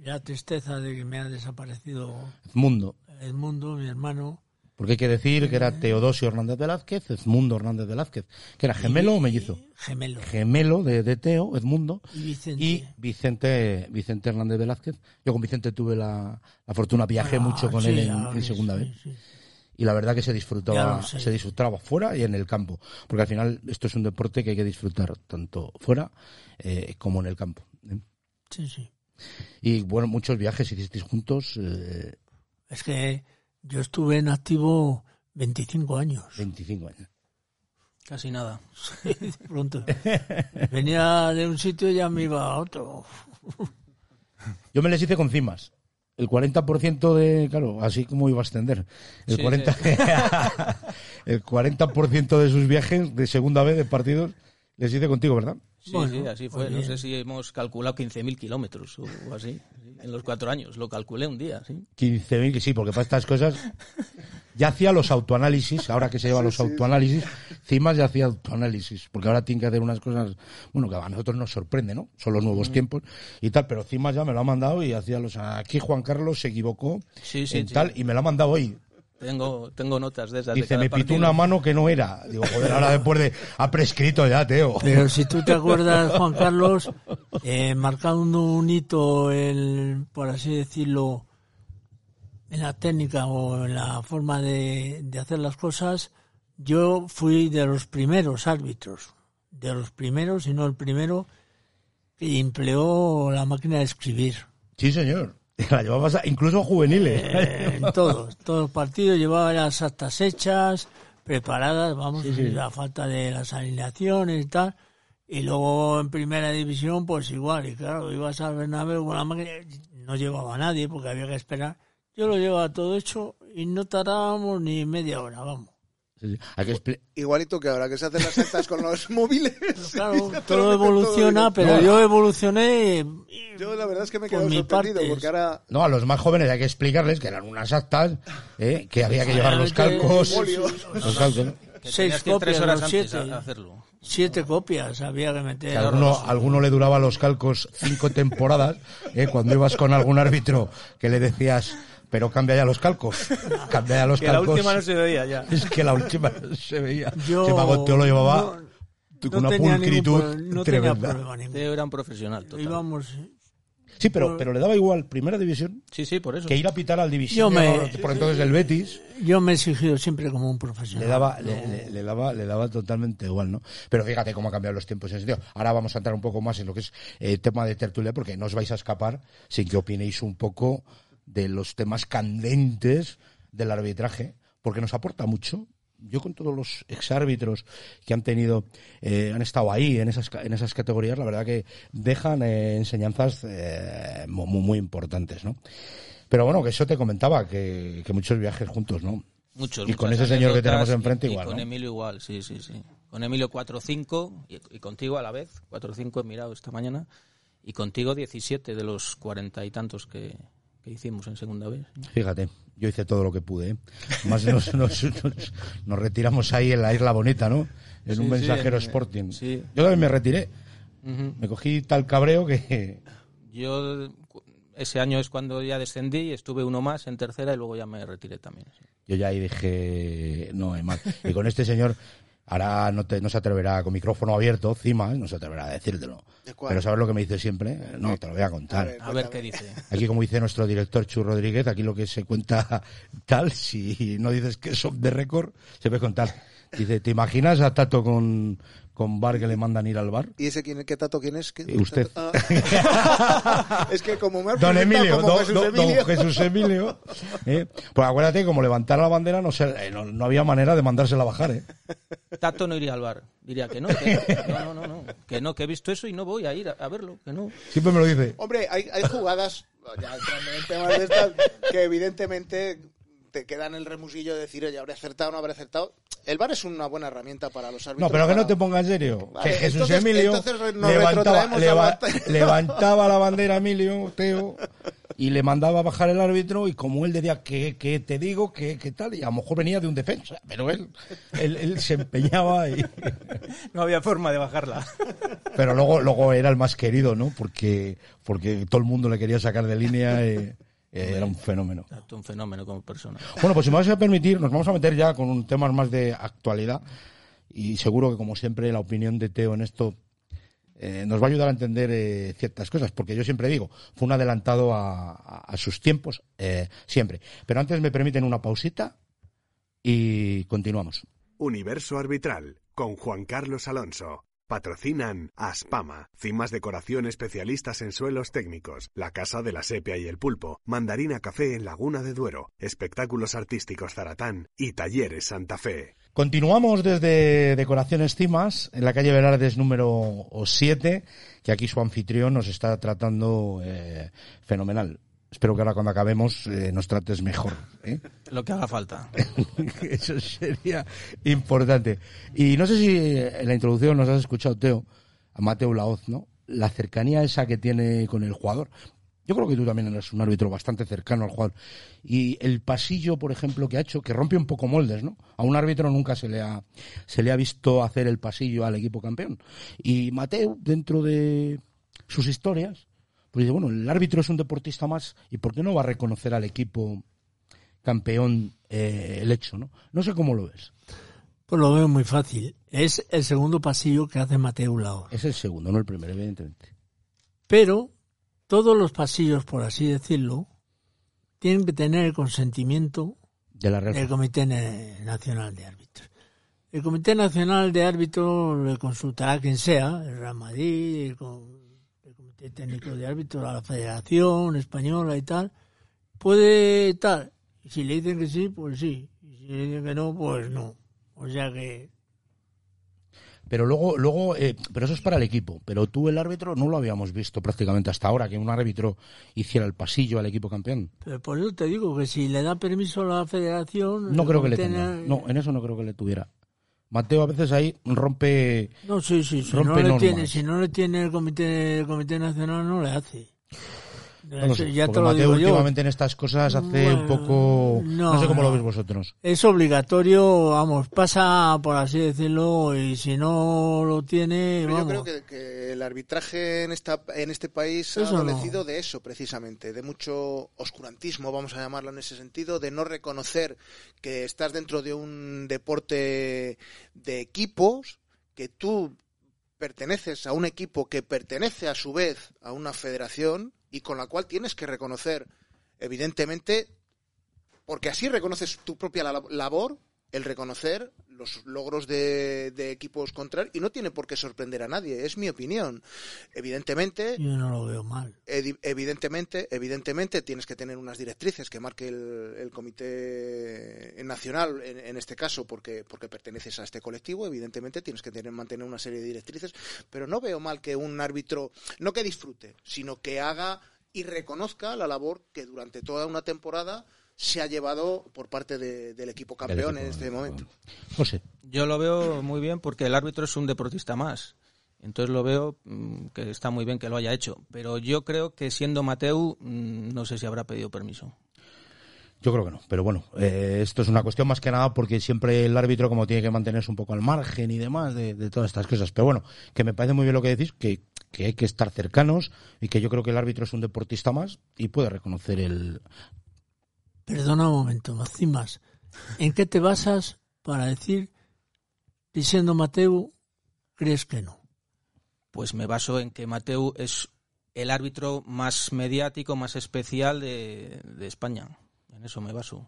la tristeza de que me ha desaparecido Mundo. Edmundo, mi hermano. Porque hay que decir que era Teodosio Hernández Velázquez, Edmundo Hernández Velázquez, que era gemelo o mellizo. Gemelo. Gemelo de, de Teo, Edmundo. Y Vicente. Y Vicente, Vicente Hernández Velázquez. Yo con Vicente tuve la, la fortuna, viajé Ah, mucho con sí, él en, en sí, segunda sí, vez. Y la verdad que se disfrutaba, se disfrutaba fuera y en el campo. Porque al final esto es un deporte que hay que disfrutar tanto fuera eh, como en el campo. ¿eh? Sí, sí. Y bueno, muchos viajes hicisteis juntos, eh, Es que yo estuve en activo 25 años. 25 años. Casi nada. de pronto. Venía de un sitio y ya me iba a otro. Yo me les hice con cimas. El 40% de, claro, así como iba a extender. El Sí, 40, el 40% de sus viajes de segunda vez de partidos les hice contigo, ¿verdad? Sí, Bueno, sí, así fue. muy No sé si hemos calculado 15.000 kilómetros o o así. sí, En los cuatro años. Lo calculé un día, sí. 15.000, que sí, porque para estas cosas ya hacía los autoanálisis, ahora que se lleva los autoanálisis, Cimas ya hacía autoanálisis, porque ahora tiene que hacer unas cosas, bueno, que a nosotros nos sorprende, ¿no? Son los nuevos tiempos y tal, pero Cimas ya me lo ha mandado y hacía los, aquí Juan Carlos se equivocó Sí, sí, en sí. tal, y me lo ha mandado hoy. Tengo, tengo notas de esas. Dice, me pitó partido. una mano que no era. Digo, joder, ahora después de, ha prescrito ya, Teo. Pero si tú te acuerdas, Juan Carlos, eh, marcando un hito, en, por así decirlo, en la técnica o en la forma de, de hacer las cosas, yo fui de los primeros árbitros, de los primeros, y no el primero, que empleó la máquina de escribir. Sí, señor. La llevabas incluso juveniles. Eh, en todos, todos los partidos llevaba las actas hechas, preparadas, vamos, Sí, sí. a falta de las alineaciones y tal. Y luego en primera división, pues igual, y claro, ibas al Bernabéu con la máquina, no llevaba a nadie porque había que esperar. Yo lo llevaba todo hecho y no tardábamos ni media hora, vamos. Sí. Hay que Igualito que ahora que se hacen las actas con los móviles. Claro, todo evoluciona, pero No, yo evolucioné y- Yo la verdad es que me he quedado sorprendido porque ahora No, a los más jóvenes hay que explicarles que eran unas actas, ¿eh? que había que llevar los calcos. Folios. Los calcos, ¿no? Que seis que tres copias, horas no antes siete. a hacerlo. siete copias había que Que meter. a alguno, alguno le duraba los calcos cinco temporadas, ¿eh? cuando ibas con algún árbitro que le decías, pero cambia ya los calcos, cambia ya los Que la calcos. última no se veía ya. Es que la última no se veía. Yo Ese Pagoteo lo llevaba no- con una pulcritud pro- no tenía tremenda. problema era un profesional, total. Íbamos, Sí, pero, pero le daba igual primera división Sí, sí, por eso. que ir a pitar al división. Yo me- llamado por entonces el Betis. yo me he exigido siempre como un profesional. Le daba, le, le- le daba, le daba totalmente igual, ¿no? Pero fíjate cómo han cambiado los tiempos en ese sentido. Ahora vamos a entrar un poco más en lo que es el tema de tertulia, porque no os vais a escapar sin que opinéis un poco de los temas candentes del arbitraje, porque nos aporta mucho. Yo con todos los exárbitros que han tenido, eh, han estado ahí en esas, en esas categorías, la verdad que dejan eh, enseñanzas eh, mu- muy, muy importantes, ¿no? Pero bueno, que eso te comentaba, que, que muchos viajes juntos, ¿no? Muchos, Y con ese señor que tenemos enfrente y- y igual, con ¿no? Emilio igual, sí, sí, sí. Con Emilio 4-5 y, y contigo a la vez. 4-5 he mirado esta mañana. Y contigo 17 de los cuarenta y tantos que, que hicimos en segunda vez. Fíjate, yo hice todo lo que pude. ¿eh? Más nos, nos, nos- nos retiramos ahí en la Isla Bonita, ¿no? En Sí, un sí, mensajero en- Sporting. sí. Yo también me retiré. Me cogí tal cabreo que... Yo ese año es cuando ya descendí, estuve uno más en tercera y luego ya me retiré también. sí. Yo ya ahí dije, no, hay más. Y con este señor, ahora no, te, no se atreverá con micrófono abierto, cima, no se atreverá a decírtelo. Pero ¿sabes lo que me dice siempre? No, te lo voy a contar. A ver. A ver qué dice. Aquí, como dice nuestro director Chu Rodríguez, aquí lo que se cuenta tal, si no dices que son de récord, se puede contar. Dice, ¿te imaginas a Tato con, con bar que le mandan ir al bar? ¿Y ese quién, qué tato quién es? ¿Qué- Eh, usted. Ah. es que como me Don Emilio, como don, Jesús don- don Emilio. Jesús Emilio. ¿eh? Pues acuérdate, como levantar la bandera, no, sé, eh, no, no había manera de mandársela a bajar. ¿eh? Tato no iría al bar. Diría que no, que no, no, no, no, que no, que he visto eso y no voy a ir a, a verlo, que no. Siempre me lo dice. Hombre, hay, hay jugadas, ya en temas de estas, que evidentemente te quedan el remusillo de decir, oye, habré acertado o no habré acertado. El VAR es una buena herramienta para los árbitros. No, pero que para- no te ponga en serio. Vale, que Jesús entonces- Emilio entonces levantaba, leva- levantaba la bandera a Emilio, Teo, y le mandaba a bajar el árbitro, y como él decía, que, que te digo, que, que tal, y a lo mejor venía de un defensa, pero él, él, él se empeñaba y... No había forma de bajarla. Pero luego, luego era el más querido, ¿no? Porque, porque todo el mundo le quería sacar de línea, eh, eh, era un fenómeno. Un fenómeno como persona. Bueno, pues si me vas a permitir, nos vamos a meter ya con un tema más de actualidad y seguro que como siempre la opinión de Teo en esto eh, nos va a ayudar a entender eh, ciertas cosas, porque yo siempre digo, fue un adelantado a, a- a sus tiempos, eh, siempre. Pero antes me permiten una pausita y continuamos. Universo Arbitral con Juan Carlos Alonso. Patrocinan Aspama, Cimas Decoración especialistas en suelos técnicos, La Casa de la Sepia y el Pulpo, Mandarina Café en Laguna de Duero, Espectáculos Artísticos Zaratán y Talleres Santa Fe. Continuamos desde Decoraciones Cimas, en la calle Velardes número 7, que aquí su anfitrión nos está tratando eh, fenomenal. Espero que ahora cuando acabemos eh, nos trates mejor. ¿eh? Lo que haga falta. Eso sería importante. Y no sé si en la introducción nos has escuchado, Teo, a Mateo Laoz, ¿no? La cercanía esa que tiene con el jugador. Yo creo que tú también eres un árbitro bastante cercano al jugador. Y el pasillo, por ejemplo, que ha hecho, que rompe un poco moldes, ¿no? A un árbitro nunca se le ha, se le ha visto hacer el pasillo al equipo campeón. Y Mateo, dentro de sus historias, pues dice, bueno, el árbitro es un deportista más, ¿y por qué no va a reconocer al equipo campeón eh, el hecho, ¿no? No sé cómo lo ves. Pues lo veo muy fácil. Es el segundo pasillo que hace Mateo Laor. Es el segundo, no el primero, evidentemente. Pero todos los pasillos, por así decirlo, tienen que tener el consentimiento De la del. Comité Nacional de Árbitros. El Comité Nacional de Árbitros le consultará a quien sea, el co- el Comité Técnico de Árbitros, a la Federación Española y tal. Puede tal. Y si le dicen que sí, pues sí. Y si le dicen que no, pues no. O sea que Pero luego, luego, eh, pero eso es para el equipo. Pero tú, el árbitro, no lo habíamos visto prácticamente hasta ahora, que un árbitro hiciera el pasillo al equipo campeón. Pero por eso te digo que si le da permiso a la federación... No creo que le tenga. No, en eso no creo que le tuviera. Mateo a veces ahí rompe. No, sí, sí, si no, rompe le tiene, si no le tiene el comité, el comité nacional, no le hace. No lo sé, ya porque te lo Mateo digo yo. últimamente en estas cosas hace un poco. No, no, sé cómo lo veis vosotros. Es obligatorio, vamos, pasa por así decirlo, y si no lo tiene, yo creo que, que el arbitraje en esta en este país Eso ha no. adolecido de eso precisamente, de mucho oscurantismo, vamos a llamarlo en ese sentido, de no reconocer que estás dentro de un deporte de equipos, que tú perteneces a un equipo que pertenece a su vez a una federación y con la cual tienes que reconocer, evidentemente, porque así reconoces tu propia lab- labor, el reconocer los logros de, de equipos contrarios y no tiene por qué sorprender a nadie, es mi opinión. Evidentemente, Yo no lo veo mal. evidentemente, evidentemente tienes que tener unas directrices que marque el, el comité nacional en, en este caso porque porque perteneces a este colectivo. Evidentemente tienes que tener mantener una serie de directrices, pero no veo mal que un árbitro no que disfrute, sino que haga y reconozca la labor que durante toda una temporada se ha llevado por parte de- del equipo campeón en este momento. José. Yo lo veo muy bien porque el árbitro es un deportista más. Entonces lo veo mm, que está muy bien que lo haya hecho. Pero yo creo que siendo Mateu, mm, no sé si habrá pedido permiso. Yo creo que no, pero bueno, eh, esto es una cuestión más que nada porque siempre el árbitro como tiene que mantenerse un poco al margen y demás de, de todas estas cosas. Pero bueno, que me parece muy bien lo que decís, que, que hay que estar cercanos y que yo creo que el árbitro es un deportista más y puede reconocer el... Perdona un momento, Macimas. ¿En qué te basas para decir que siendo Mateo crees que no? Pues me baso en que Mateu es el árbitro más mediático, más especial de, de España. En eso me baso.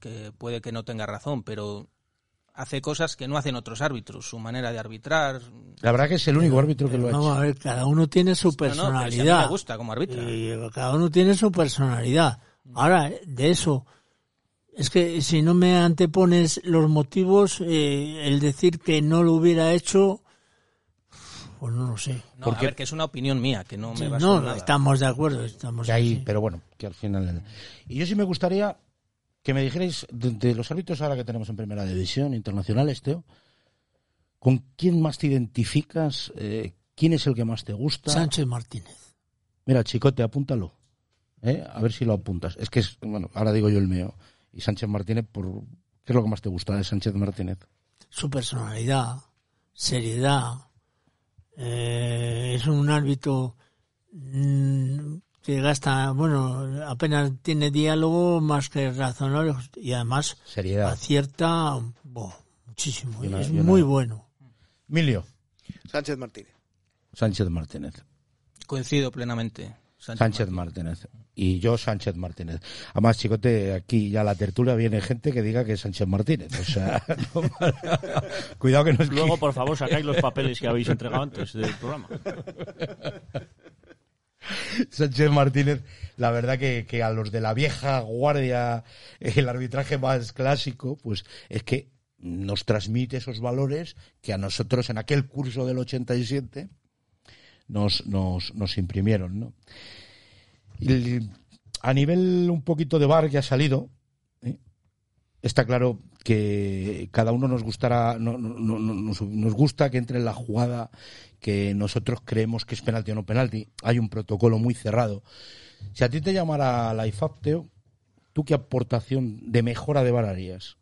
Que puede que no tenga razón, pero hace cosas que no hacen otros árbitros, su manera de arbitrar. La verdad que es el único árbitro que lo ha Vamos hecho. a ver, cada uno tiene su No, no, pero si a mí personalidad. me gusta como arbitra. Y cada uno tiene su personalidad. Ahora, de eso, es que si no me antepones los motivos, eh, el decir que no lo hubiera hecho, pues no lo sé. No, a ver, que es una opinión mía, que no me Sí, baso no, nada. estamos de acuerdo, estamos ahí, así. pero bueno, que al final. Y yo sí me gustaría que me dijerais, de, de los árbitros ahora que tenemos en primera división, internacionales, Teo, ¿con quién más te identificas? Eh, ¿Quién es el que más te gusta? Sánchez Martínez. Mira, chicote, apúntalo. ¿Eh? A ver si lo apuntas. Es que es, bueno, ahora digo yo el mío. Y Sánchez Martínez, por, ¿qué es lo que más te gusta de Sánchez Martínez? Su personalidad, seriedad, eh, es un árbitro mm, que gasta, bueno, apenas tiene diálogo más que razonable y además Seriedad. acierta bo, muchísimo. Y una- es y una- muy bueno. Emilio. Sánchez Martínez. Sánchez Martínez. Coincido plenamente. Sánchez, Martínez. Y yo Sánchez Martínez. Además, chicote, aquí ya la tertulia viene gente que diga que es Sánchez Martínez. O sea, no para- cuidado que no es Luego, por favor, sacáis los papeles que habéis entregado antes del programa. Sánchez Martínez, la verdad que, que a los de la vieja guardia, el arbitraje más clásico, pues es que nos transmite esos valores que a nosotros en aquel curso del 87 nos, nos, nos imprimieron, ¿no? Y a nivel un poquito de bar que ha salido, ¿eh? está claro que cada uno nos gustará, no, no- no- no- nos, nos gusta que entre en la jugada que nosotros creemos que es penalti o no penalti. Hay un protocolo muy cerrado. Si a ti te llamara la IFAB, Teo, ¿tú qué aportación de mejora de bar harías?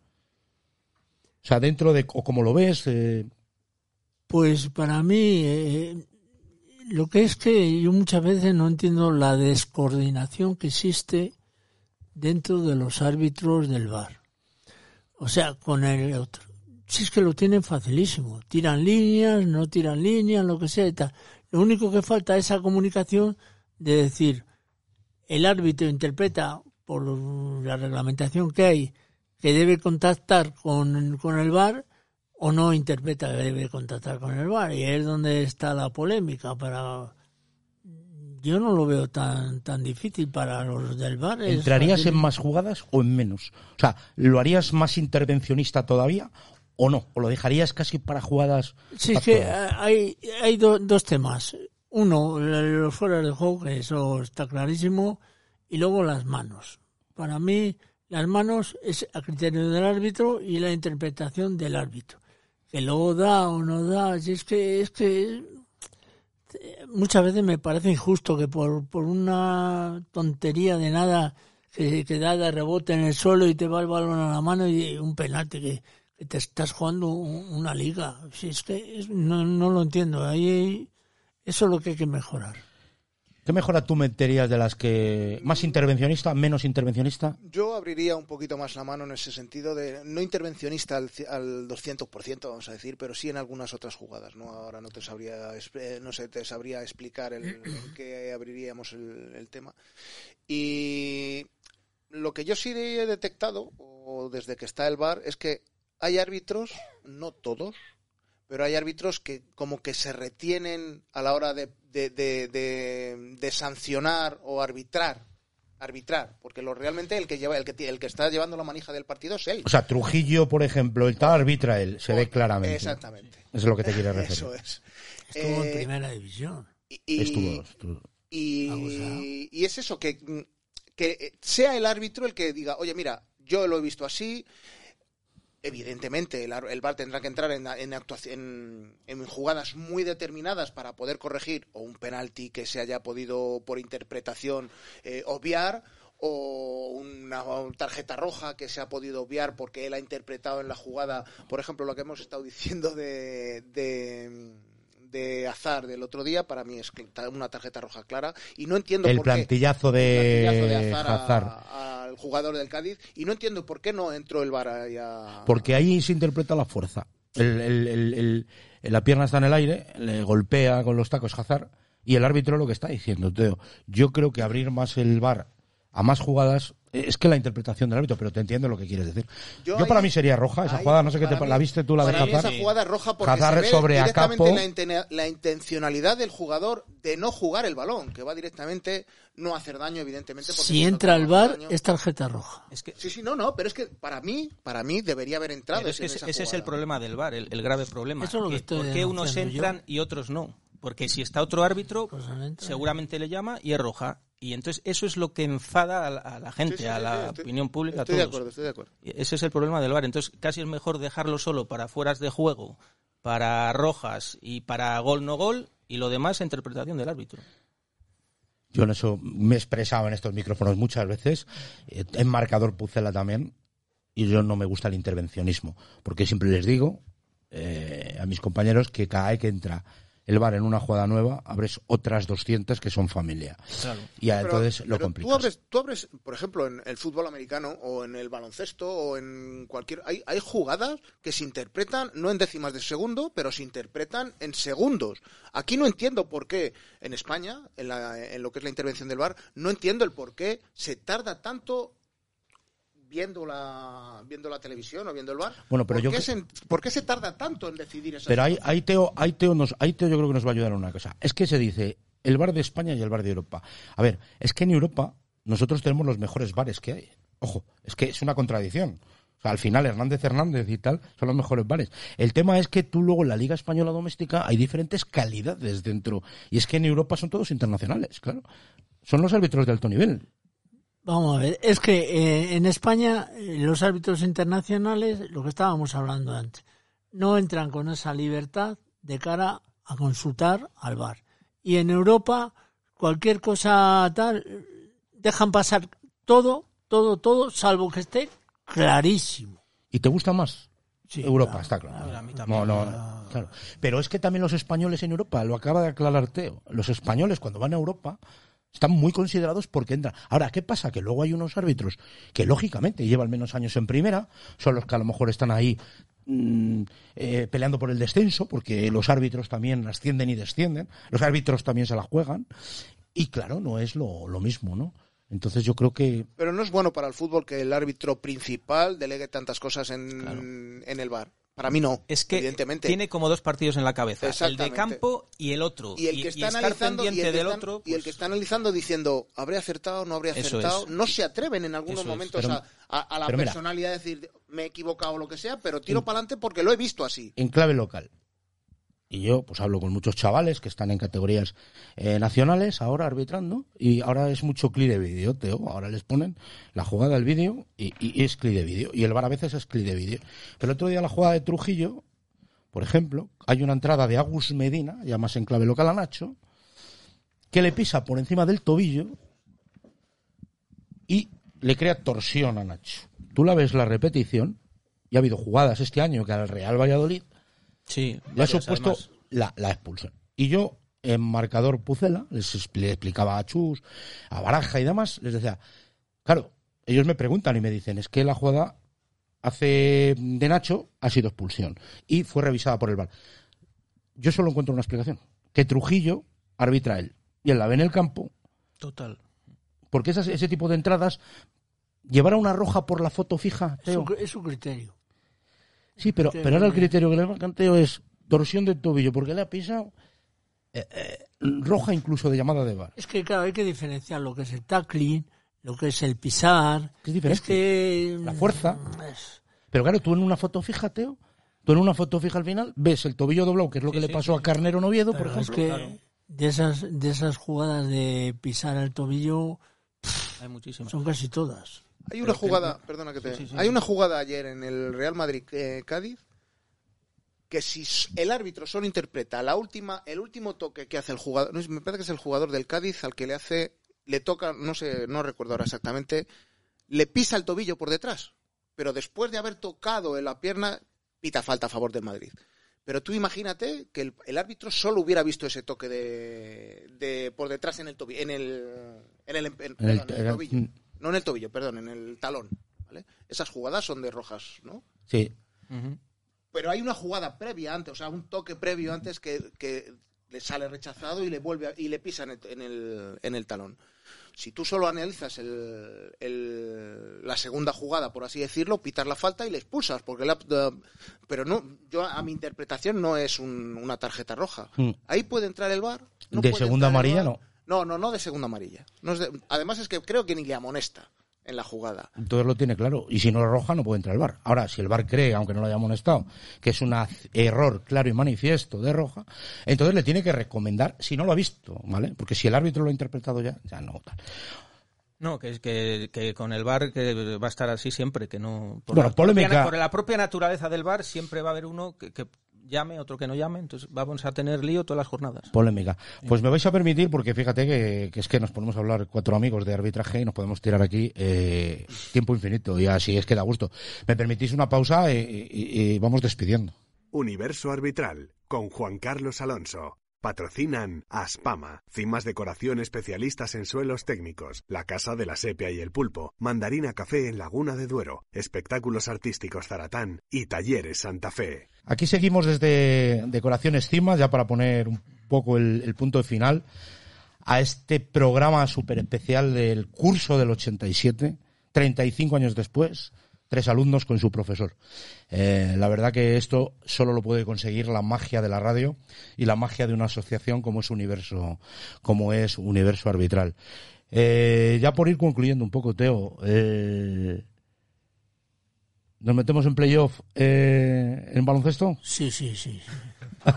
O sea, dentro de, o como lo ves, eh, Pues para mí, eh, lo que es que yo muchas veces no entiendo la descoordinación que existe dentro de los árbitros del bar. O sea, con el otro. Si es que lo tienen facilísimo. Tiran líneas, no tiran líneas, lo que sea y tal. Lo único que falta es esa comunicación de decir, el árbitro interpreta por la reglamentación que hay que debe contactar con, con el bar o no interpreta que debe contactar con el bar y es donde está la polémica para yo no lo veo tan tan difícil para los del bar ¿entrarías en más jugadas o en menos? O sea, ¿lo harías más intervencionista todavía o no? ¿O lo dejarías casi para jugadas? Sí, es que hay, hay do- dos temas. Uno, los fuera de juego, que eso está clarísimo, y luego las manos. Para mí, las manos es a criterio del árbitro y la interpretación del árbitro. Que luego da o no da, si es que, es que muchas veces me parece injusto que por, por una tontería de nada que, que da de rebote en el suelo y te va el balón a la mano y un penalti que, que te estás jugando un- una liga. Si es que no, no lo entiendo. Ahí eso es lo que hay que mejorar. ¿Qué mejora tú meterías de las que... ¿Más intervencionista, menos intervencionista? Yo abriría un poquito más la mano en ese sentido de no intervencionista al, al 200%, vamos a decir, pero sí en algunas otras jugadas, ¿no? Ahora no te sabría eh, no sé, te sabría explicar el, en qué abriríamos el, el tema. Y lo que yo sí he detectado o desde que está el VAR es que hay árbitros, no todos, pero hay árbitros que como que se retienen a la hora de, de, de- de- de sancionar o arbitrar arbitrar porque lo realmente el que lleva el que el que está llevando la manija del partido es él O sea, Trujillo, por ejemplo, el tal arbitra él, se ve claramente. exactamente Eso es lo que te quiere referir. eso es Estuvo Eh, en primera división. y, Estuvo, estuvo. y, y es eso, que, que sea el árbitro el que diga, oye, mira, yo lo he visto así. Evidentemente, el, el VAR tendrá que entrar en, en- en jugadas muy determinadas para poder corregir o un penalti que se haya podido, por interpretación, eh, obviar o una tarjeta roja que se ha podido obviar porque él ha interpretado en la jugada, por ejemplo, lo que hemos estado diciendo de, de, de Azar del otro día, para mí es una tarjeta roja clara y no entiendo El por qué plantillazo el plantillazo de Azar a- al jugador del Cádiz y no entiendo por qué no entró el VAR ahí a... Porque ahí se interpreta la fuerza. El, la pierna está en el aire, le golpea con los tacos Hazard y el árbitro lo que está diciendo, Teo. Yo creo que abrir más el bar a más jugadas Es que la interpretación del árbitro, pero te entiendo lo que quieres decir. Yo, Yo para ahí- mí sería roja esa ahí, jugada, no sé qué te para la mí- viste tú la de para mí Hazard. esa jugada roja porque Hazard se ve sobre directamente Acapo. la, la intencionalidad del jugador de no jugar el balón, que va directamente no hacer daño, evidentemente. porque Si no entra al bar, daño. es tarjeta roja. Es que, Sí, sí, no, no, pero es que para mí, para mí debería haber entrado es que en ese, esa ese es el problema del VAR, el, el grave problema. Eso es lo que estoy ¿Por qué unos entran y otros no? Porque si está otro árbitro, Pues no entra. seguramente le llama y es roja. Y entonces eso es lo que enfada a la, a la gente, Sí, sí, a sí, la estoy- opinión pública, a Estoy de todos. acuerdo, estoy de acuerdo. Y Ese es el problema del VAR. Entonces, casi es mejor dejarlo solo para fueras de juego, para rojas y para gol no gol, y lo demás interpretación del árbitro. Yo en eso me he expresado en estos micrófonos muchas veces, eh, en marcador Pucela también, y yo no me gusta el intervencionismo, porque siempre les digo eh, a mis compañeros que cada vez que entra el bar en una jugada nueva, abres otras 200 que son familia. Y ya, Pero- entonces lo complicas. Tú abres, tú abres, por ejemplo, en el fútbol americano o en el baloncesto o en cualquier... Hay, hay jugadas que se interpretan no en décimas de segundo, pero se interpretan en segundos. Aquí no entiendo por qué en España, en, la- en lo que es la intervención del VAR, no entiendo el por qué se tarda tanto viendo la, viendo la televisión o viendo el VAR. Bueno, pero ¿Por, yo qué se, ¿Por qué se tarda tanto en decidir esas Pero cosas? ahí, Teo, ahí, Teo nos, ahí Teo yo creo que nos va a ayudar en una cosa. Es que se dice el bar de España y el bar de Europa. A ver, es que en Europa nosotros tenemos los mejores bares que hay. Ojo, es que es una contradicción. O sea, al final Hernández Hernández y tal son los mejores bares. El tema es que tú luego en la Liga Española Doméstica hay diferentes calidades dentro. Y es que en Europa son todos internacionales, claro. Son los árbitros de alto nivel. Vamos a ver, es que eh, en España eh, los árbitros internacionales, lo que estábamos hablando antes, no entran con esa libertad de cara a consultar al VAR. Y en Europa, cualquier cosa tal, dejan pasar todo, todo, todo, salvo que esté clarísimo. ¿Y te gusta más? Sí, Europa, claro, está claro. también. No, no, no, claro. Pero es que también los españoles en Europa, lo acaba de aclarar Teo, los españoles cuando van a Europa están muy considerados porque entran. Ahora, ¿qué pasa? Que luego hay unos árbitros que lógicamente llevan menos años en primera, son los que a lo mejor están ahí mm, eh, peleando por el descenso, porque los árbitros también ascienden y descienden, los árbitros también se la juegan, y claro, no es lo, lo mismo, ¿no? Entonces yo creo que Pero no es bueno para el fútbol que el árbitro principal delegue tantas cosas en, en el bar. Para mí no. Es que evidentemente. tiene como dos partidos en la cabeza, el de campo y el otro. y el que está analizando y el que del está- otro, y el pues, que está analizando diciendo ¿habré acertado no habría Eso acertado? es. No se atreven en algunos Eso momentos Pero- a, a- a la mira. personalidad de decir me he equivocado o lo que sea, pero tiro para adelante porque lo he visto así. en clave local. Y yo pues hablo con muchos chavales que están en categorías eh, nacionales ahora arbitrando y ahora es mucho clic de vídeo, Teo. Ahora les ponen la jugada del vídeo y, es clic de vídeo. Y el bar a veces es clic de vídeo. Pero el otro día la jugada de Trujillo, por ejemplo, hay una entrada de Agus Medina, ya más en clave local a Nacho, que le pisa por encima del tobillo y le crea torsión a Nacho. Tú la ves la repetición y ha habido jugadas este año que al Real Valladolid sí, le ha supuesto además. la, la expulsión. Y yo, en marcador Pucela, les expli- le explicaba a Chus, a Baraja y demás, les decía, claro, ellos me preguntan y me dicen, es que la jugada hace de Nacho ha sido expulsión y fue revisada por el VAR. Yo solo encuentro una explicación, que Trujillo arbitra él y él la ve en el campo, Total. porque esas- ese tipo de entradas, llevar a una roja por la foto fija, Es es su criterio. Sí, pero, pero ahora el criterio que le marcan Teo es torsión del tobillo, porque le ha pisado eh, eh, roja incluso de llamada de bar. Es que, claro, hay que diferenciar lo que es el tackling, lo que es el pisar. Es diferente. que... La fuerza. es- Pero claro, tú en una foto fija, Teo, tú en una foto fija al final ves el tobillo doblado, que es lo que le pasó a Carnero Noviedo, por Pero es ejemplo. que de esas de esas jugadas de pisar el tobillo Hay muchísimas. son casi todas. Hay una jugada, perdona que te. Sí, sí, sí. Hay una jugada ayer en el Real Madrid eh, Cádiz que si el árbitro solo interpreta la última el último toque que hace el jugador, no, es- me parece que es el jugador del Cádiz al que le hace le toca, no sé, no recuerdo ahora exactamente, le pisa el tobillo por detrás, pero después de haber tocado en la pierna pita falta a favor del Madrid. Pero tú imagínate que el, el árbitro solo hubiera visto ese toque de, de por detrás en el tobillo, en el en el, en- En el- perdón, en el en el- tobillo. No en el tobillo, perdón, en el talón. ¿vale? Esas jugadas son de rojas, ¿no? Sí. Pero hay una jugada previa antes, o sea, un toque previo antes que, que le sale rechazado y le vuelve a- y le pisa en el, en el, en el talón. Si tú solo analizas el- el- la segunda jugada, por así decirlo, pitas la falta y le expulsas, porque la- pero no, yo a mi interpretación no es un- una tarjeta roja. Mm. Ahí puede entrar el VAR. no De puede segunda amarilla, no. No, no, no de segunda amarilla. No es de- además es que creo que ni le amonesta en la jugada. Entonces lo tiene claro. Y si no es roja, no puede entrar el bar. Ahora, si el bar cree, aunque no lo haya amonestado, que es un error claro y manifiesto de roja, entonces le tiene que recomendar, si no lo ha visto, ¿vale? Porque si el árbitro lo ha interpretado ya, ya no. tal. No, que es que, que con el bar que va a estar así siempre, que no... Por, Bueno, la polémica. propia, por la propia naturaleza del bar siempre va a haber uno que, que llame, otro que no llame, entonces vamos a tener lío todas las jornadas. Polémica. Pues me vais a permitir, porque fíjate que, que es que nos ponemos a hablar cuatro amigos de arbitraje y nos podemos tirar aquí eh, tiempo infinito, y así es que da gusto. Me permitís una pausa y, y- y vamos despidiendo. Universo Arbitral con Juan Carlos Alonso. Patrocinan Aspama, Cimas Decoración especialistas en suelos técnicos, La Casa de la Sepia y el Pulpo, Mandarina Café en Laguna de Duero, Espectáculos Artísticos Zaratán y Talleres Santa Fe. Aquí seguimos desde Decoraciones Cimas, ya para poner un poco el, punto final a este programa súper especial del curso del 87, 35 años después, tres alumnos con su profesor. Eh, la verdad que esto solo lo puede conseguir la magia de la radio y la magia de una asociación como es Universo, como es Universo Arbitral. Eh, ya por ir concluyendo un poco, Teo, eh, ¿nos metemos en playoff eh, en baloncesto? Sí, sí, sí.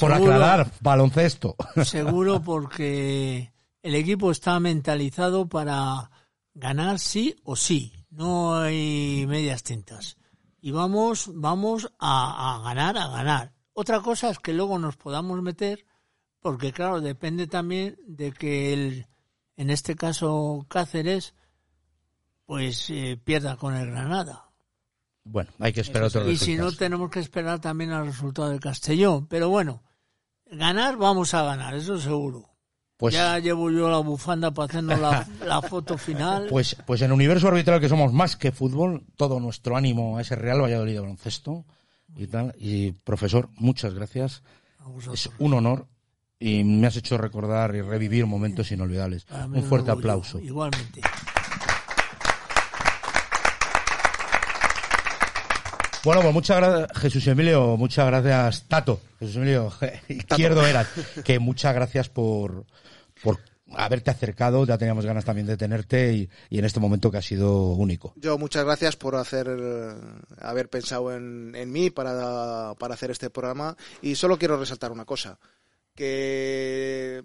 Por Seguro. aclarar, baloncesto. Seguro porque el equipo está mentalizado para ganar sí o sí. No hay medias tintas. Y vamos, vamos a, a ganar, a ganar. Otra cosa es que luego nos podamos meter, porque claro, depende también de que el, en este caso Cáceres, pues eh, pierda con el Granada. Bueno, hay que esperar otros Y si no, tenemos que esperar también al resultado de Castellón. Pero bueno, ganar vamos a ganar, eso seguro. Pues, ya llevo yo la bufanda para hacernos la, la foto final. pues, pues en Universo Arbitral, que somos más que fútbol, todo nuestro ánimo a ese Real Valladolid de baloncesto y tal. Y profesor, muchas gracias. Es un honor y me has hecho recordar y revivir momentos inolvidables. Un fuerte aplauso. Igualmente. Bueno, pues muchas gracias, Jesús Emilio, muchas gracias, Tato, Jesús Emilio, izquierdo eras, que muchas gracias por, por haberte acercado, ya teníamos ganas también de tenerte y, y en este momento que ha sido único. Yo muchas gracias por hacer eh, haber pensado en, en mí para, para hacer este programa. Y solo quiero resaltar una cosa que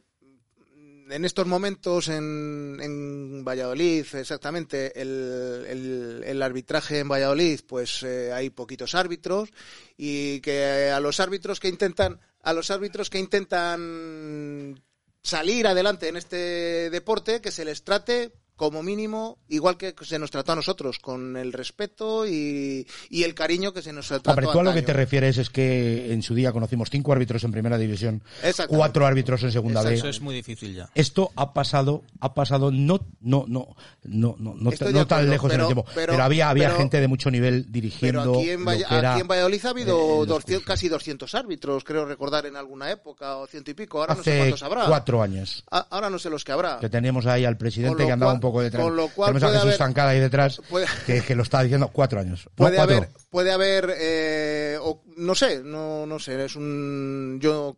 en estos momentos en, en Valladolid exactamente el, el- arbitraje en Valladolid pues eh, hay poquitos árbitros y que a los árbitros que intentan a los árbitros que intentan salir adelante en este deporte que se les trate como mínimo igual que se nos trató a nosotros con el respeto y, y el cariño que se nos trató Hombre, tú a lo que te refieres es que en su día conocimos cinco árbitros en primera división, cuatro árbitros en segunda B. Eso es muy difícil ya. Esto ha pasado, ha pasado no, no, no, no, no, no, tan acuerdo, lejos en el tiempo. Pero, pero- había, había pero- gente de mucho nivel dirigiendo. Pero aquí en, lo Valla- que era, aquí en Valladolid ha habido eh, los 200 casi 200 árbitros, creo recordar en alguna época, o ciento y pico. Ahora no sé cuántos habrá. cuatro años. A- Ahora no sé los que habrá. Que teníamos ahí al presidente que andaba cual- un poco detrás. con lo cual Tenemos a Jesús haber- ahí detrás, puede- que, que lo está diciendo cuatro años. No, Puede cuatro. haber, puede haber, eh, o- no sé, no, no sé, es un, yo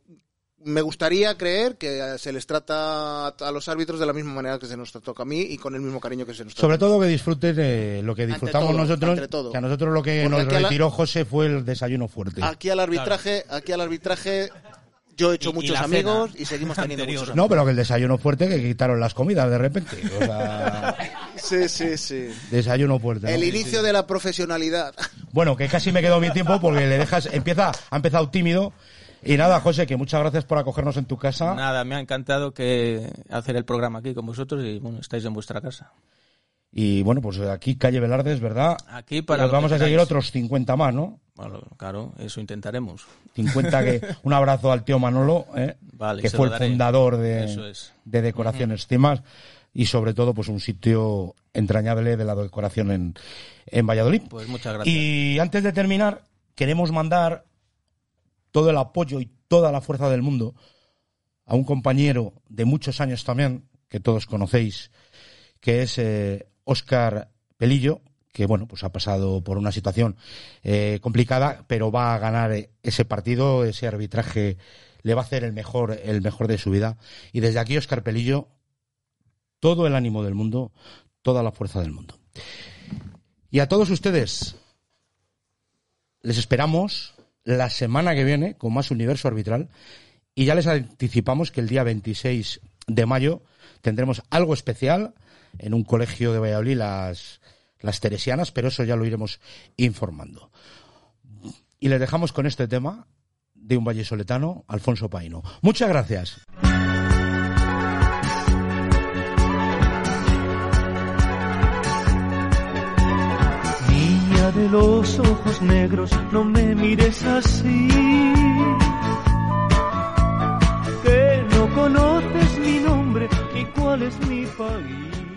me gustaría creer que se les trata a los árbitros de la misma manera que se nos trató a mí y con el mismo cariño que se nos trata. Sobre todo que disfruten eh, lo que disfrutamos todo, nosotros, todo. que a nosotros lo que Porque nos la- retiró José fue el desayuno fuerte. Aquí al arbitraje, aquí al arbitraje, yo he hecho Y- muchos amigos cena y seguimos teniendo anterior. muchos No, pero que el desayuno fuerte que quitaron las comidas de repente. O sea, Sí, sí, sí. desayuno fuerte. ¿no? El inicio de la profesionalidad. Bueno, que casi me quedó mi tiempo porque le dejas, empieza, ha empezado tímido. Y nada, José, que muchas gracias por acogernos en tu casa. Nada, me ha encantado que hacer el programa aquí con vosotros y bueno, estáis en vuestra casa. Y bueno, pues aquí calle Velardes, ¿verdad? Aquí para Nos lo vamos que a seguir otros 50 más, ¿no? Bueno, claro, eso intentaremos. 50 que un abrazo al tío Manolo, ¿eh? Vale, que fue el fundador de, es. de Decoraciones Cimas y sobre todo pues un sitio entrañable de la decoración en, en Valladolid. Pues muchas gracias. Y antes de terminar, queremos mandar todo el apoyo y toda la fuerza del mundo a un compañero de muchos años también, que todos conocéis, que es eh, Óscar Pelillo, que bueno, pues ha pasado por una situación eh, complicada, pero va a ganar eh, ese partido, ese arbitraje le va a hacer el mejor, el mejor de su vida. Y desde aquí, Óscar Pelillo, todo el ánimo del mundo, toda la fuerza del mundo. Y a todos ustedes, les esperamos la semana que viene con más universo arbitral y ya les anticipamos que el día 26 de mayo tendremos algo especial en un colegio de Valladolid, las, las Teresianas, pero eso ya lo iremos informando. Y les dejamos con este tema de un vallesoletano, Alfonso Paino. Muchas gracias. Niña de los ojos negros, no me mires así. Que no conoces mi nombre y cuál es mi país.